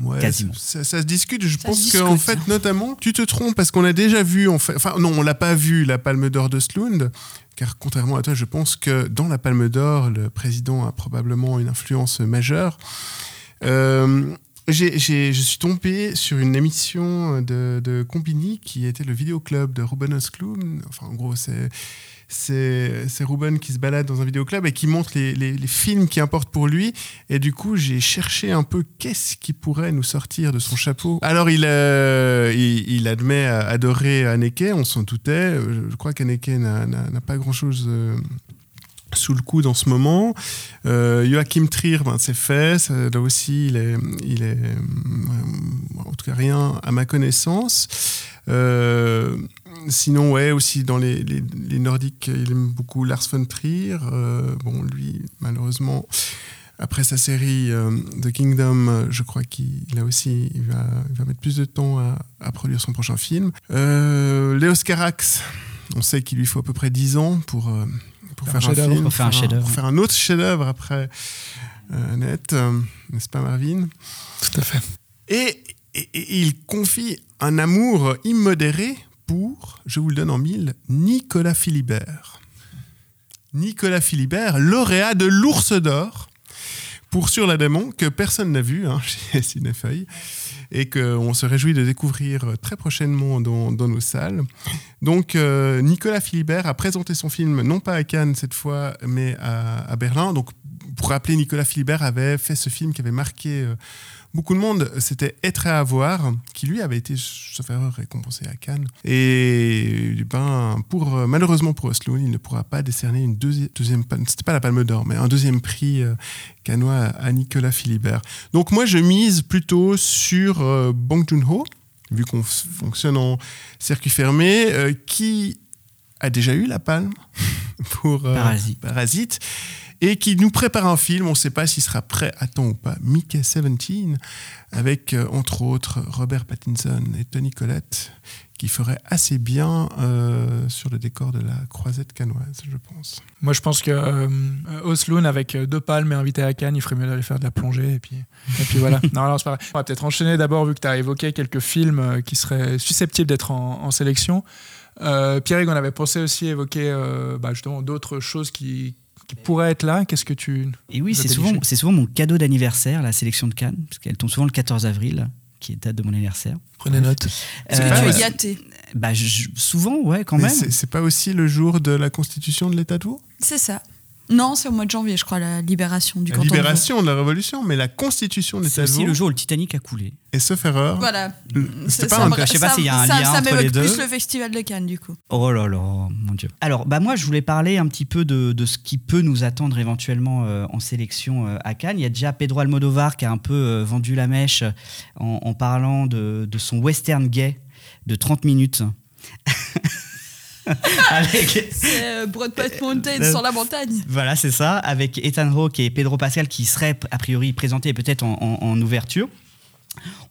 Ouais, Quasiment. Ça, se discute. Je pense qu'en fait, notamment, tu te trompes parce qu'on a déjà vu, en fait, enfin non, on l'a pas vu la Palme d'Or de Slund, car contrairement à toi, je pense que dans la Palme d'Or, le président a probablement une influence majeure. Euh, je suis tombé sur une émission de, de Combini qui était le vidéoclub de Ruben Östlund. Enfin, en gros, c'est c'est Ruben qui se balade dans un vidéoclub et qui montre les, films qui importent pour lui. Et du coup, j'ai cherché un peu qu'est-ce qui pourrait nous sortir de son chapeau. Alors, il, euh, admet adorer Haneke, on s'en doutait. Je crois qu'Haneke n'a pas grand-chose euh, sous le coup dans ce moment. Euh, Joachim Trier, ben, c'est fait. là aussi, il est, il est en tout cas rien à ma connaissance. Euh, sinon, ouais, aussi dans les, les, Nordiques, il aime beaucoup Lars von Trier. Euh, bon, lui, malheureusement, après sa série euh, The Kingdom, je crois qu'il a aussi, il va, il va, mettre plus de temps à, à produire son prochain film. Euh, Léos Carax, on sait qu'il lui faut à peu près 10 ans pour, pour faire, un, film, pour faire un pour faire un autre chef-d'œuvre après Net, n'est-ce pas Marvin? Tout à fait. Et, et, et il confie un amour immodéré pour, je vous le donne en mille, Nicolas Philibert. Nicolas Philibert, lauréat de l'Ours d'Or pour Sur la Démon, que personne n'a vu hein, [laughs] chez Cinefeuille et qu'on se réjouit de découvrir très prochainement dans, nos salles. Donc, euh, Nicolas Philibert a présenté son film, non pas à Cannes cette fois, mais à, à Berlin. Donc, pour rappeler, Nicolas Philibert avait fait ce film qui avait marqué euh, beaucoup de monde. C'était Être à avoir, qui lui avait été, sauf erreur, récompensé à Cannes. Et ben, pour, euh, malheureusement pour Oslo, il ne pourra pas décerner une deuxi- deuxième, c'était pas la Palme d'Or, mais un deuxième prix euh, à, Nicolas Philibert. Donc moi, je mise plutôt sur euh, Bong Joon-ho, vu qu'on fonctionne en circuit fermé, euh, qui a déjà eu la palme [laughs] pour euh, Parasite. Parasite, et qui nous prépare un film, on ne sait pas s'il sera prêt à temps ou pas, Mickey 17, avec euh, entre autres Robert Pattinson et Tony Collette, qui ferait assez bien euh, sur le décor de la croisette canoise, je pense. Moi, je pense que euh, Osloon, avec deux palmes et invité à Cannes, il ferait mieux d'aller faire de la plongée. Et puis, et puis voilà. [laughs] non, non, c'est pas vrai. On va peut-être enchaîner d'abord, vu que tu as évoqué quelques films qui seraient susceptibles d'être en, en sélection. Euh, Pierre, on avait pensé aussi évoquer euh, bah, justement d'autres choses qui, qui pourraient être là. Qu'est-ce que tu. Et oui, c'est souvent, c'est souvent mon cadeau d'anniversaire, la sélection de Cannes, parce qu'elle tombe souvent le 14 avril, qui est date de mon anniversaire. Prenez note. Parce que tu es gâté. bah, je- souvent, ouais, quand Mais même. c'est- C'est pas aussi le jour de la constitution de l'État de Vaud C'est ça. Non, c'est au mois de janvier, je crois, la libération du La canton libération de la Révolution, mais la constitution de C'est l'État de aussi Vaud. le jour où le Titanic a coulé. Et sauf erreur. Voilà. C'était C'est- pas ça un je sais pas s'il y a un ça- lien ça entre les deux. plus le festival de Cannes, du coup. Oh là là, mon Dieu. Alors, bah moi, je voulais parler un petit peu de, de ce qui peut nous attendre éventuellement euh, en sélection euh, à Cannes. Il y a déjà Pedro Almodovar qui a un peu euh, vendu la mèche en, en parlant de, de son western gay de 30 minutes. [laughs] [laughs] Avec- C'est euh, Broadway Mountain sur la montagne. Voilà, c'est ça, avec Ethan Hawke et Pedro Pascal qui seraient a priori présentés peut-être en, en- en ouverture.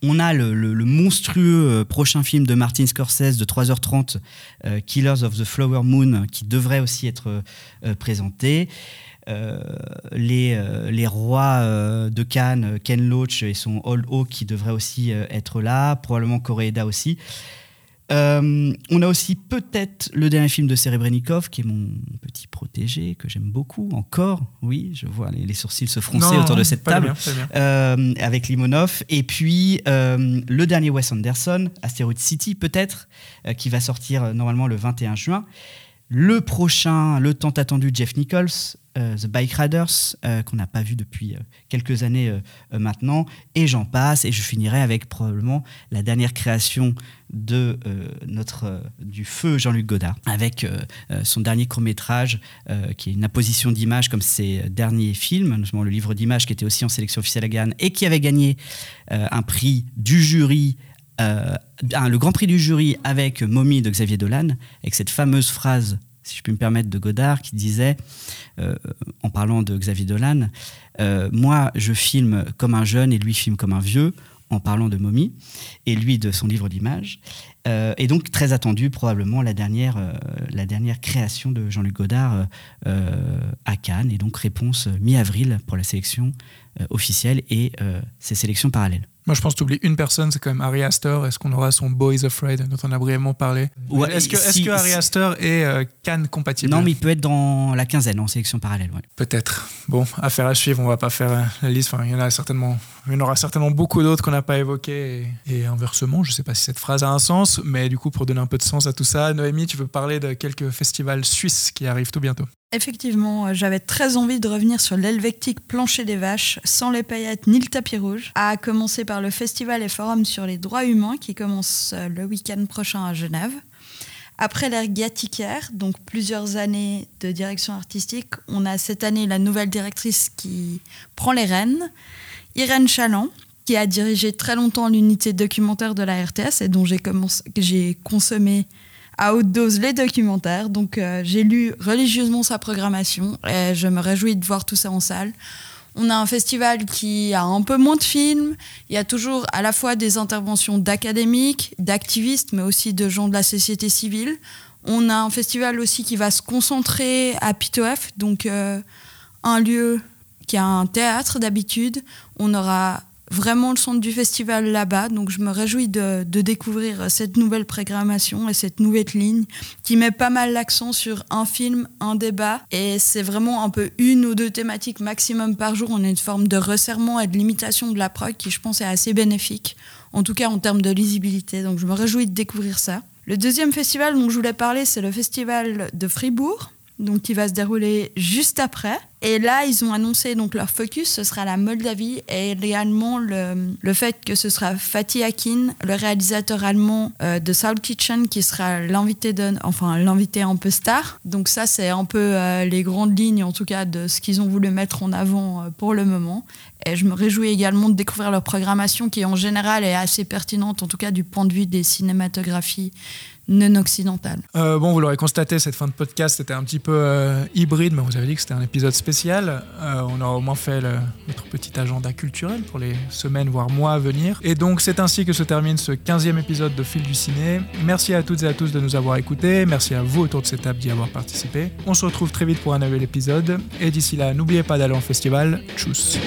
On a le, le- le monstrueux euh, prochain film de Martin Scorsese de 3h30, euh, Killers of the Flower Moon, qui devrait aussi être euh, présenté. Euh, les, euh, les rois euh, de Cannes, Ken Loach et son Old Oak, qui devraient aussi être là, probablement Koreeda aussi. Euh, on a aussi peut-être le dernier film de Serebrennikov, qui est mon petit protégé, que j'aime beaucoup encore. Oui, je vois les, les sourcils se froncer Non, autour de cette pas table. bien. Euh, avec Limonov. Et puis euh, le dernier Wes Anderson, Asteroid City peut-être, qui va sortir normalement le 21 juin. Le prochain, le tant attendu Jeff Nichols, The Bike Riders, euh, qu'on n'a pas vu depuis euh, quelques années euh, euh, maintenant, et j'en passe, et je finirai avec probablement la dernière création de euh, notre euh, du feu Jean-Luc Godard, avec euh, euh, son dernier court métrage, qui est une imposition d'images comme ses derniers films, notamment le livre d'images qui était aussi en sélection officielle à Cannes et qui avait gagné euh, un prix du jury euh, le grand prix du jury avec Mommy de Xavier Dolan, avec cette fameuse phrase, si je puis me permettre, de Godard, qui disait, euh, en parlant de Xavier Dolan, euh, Moi, je filme comme un jeune et lui filme comme un vieux, en parlant de Mommy, et lui de son livre d'images. Euh, et donc, très attendu, probablement, la dernière, la dernière création de Jean-Luc Godard à Cannes. Et donc, réponse mi-avril pour la sélection officielle et ses sélections parallèles. Moi, je pense que tu oublies une personne, c'est quand même Harry Astor. Est-ce qu'on aura son Boys Afraid, dont on a brièvement parlé? Ouais, Est-ce que, si- que Harry si- Astor est euh, Cannes compatible? Non, mais il peut être dans la quinzaine en sélection parallèle. ouais. Peut-être. Bon, affaire à suivre, on va pas faire euh, la liste. Enfin, il y en a certainement, il y en aura certainement beaucoup d'autres qu'on n'a pas évoqués. Et, et inversement, je sais pas si cette phrase a un sens, mais du coup, pour donner un peu de sens à tout ça, Noémie, tu veux parler de quelques festivals suisses qui arrivent tout bientôt Effectivement, euh, j'avais très envie de revenir sur l'helvétique plancher des vaches, sans les paillettes ni le tapis rouge, à commencer par le festival et forum sur les droits humains qui commence euh, le week-end prochain à Genève. Après l'ère Gattiker, donc plusieurs années de direction artistique, on a cette année la nouvelle directrice qui prend les rênes, Irène Chaland, qui a dirigé très longtemps l'unité documentaire de la RTS et dont j'ai consommé à haute dose les documentaires. Donc euh, j'ai lu religieusement sa programmation et je me réjouis de voir tout ça en salle. On a un festival qui a un peu moins de films. Il y a toujours à la fois des interventions d'académiques, d'activistes, mais aussi de gens de la société civile. On a un festival aussi qui va se concentrer à Pitof, donc euh, un lieu qui a un théâtre d'habitude. On aura vraiment le centre du festival là-bas. Donc je me réjouis de, découvrir cette nouvelle programmation et cette nouvelle ligne qui met pas mal l'accent sur un film, un débat. Et c'est vraiment un peu une ou deux thématiques maximum par jour. On a une forme de resserrement et de limitation de la prog qui je pense est assez bénéfique, en tout cas en termes de lisibilité. Donc je me réjouis de découvrir ça. Le deuxième festival dont je voulais parler, c'est le festival de Fribourg donc qui va se dérouler juste après. Et là, ils ont annoncé donc leur focus, ce sera la Moldavie et également le, le fait que ce sera Fatih Akin, le réalisateur allemand euh, de South Kitchen, qui sera l'invité enfin l'invité un peu star. Donc ça, c'est un peu euh, les grandes lignes, en tout cas, de ce qu'ils ont voulu mettre en avant euh, pour le moment. Et je me réjouis également de découvrir leur programmation, qui en général est assez pertinente, en tout cas du point de vue des cinématographies non occidentales. Euh, bon, vous l'aurez constaté, cette fin de podcast était un petit peu euh, hybride, mais vous avez dit que c'était un épisode spécial. Euh, on a au moins fait notre petit agenda culturel pour les semaines, voire mois à venir. Et donc, c'est ainsi que se termine ce 15e épisode de Fil du Ciné. Merci à toutes et à tous de nous avoir écoutés. Merci à vous autour de cette table d'y avoir participé. On se retrouve très vite pour un nouvel épisode. Et d'ici là, n'oubliez pas d'aller en festival. Tchuss!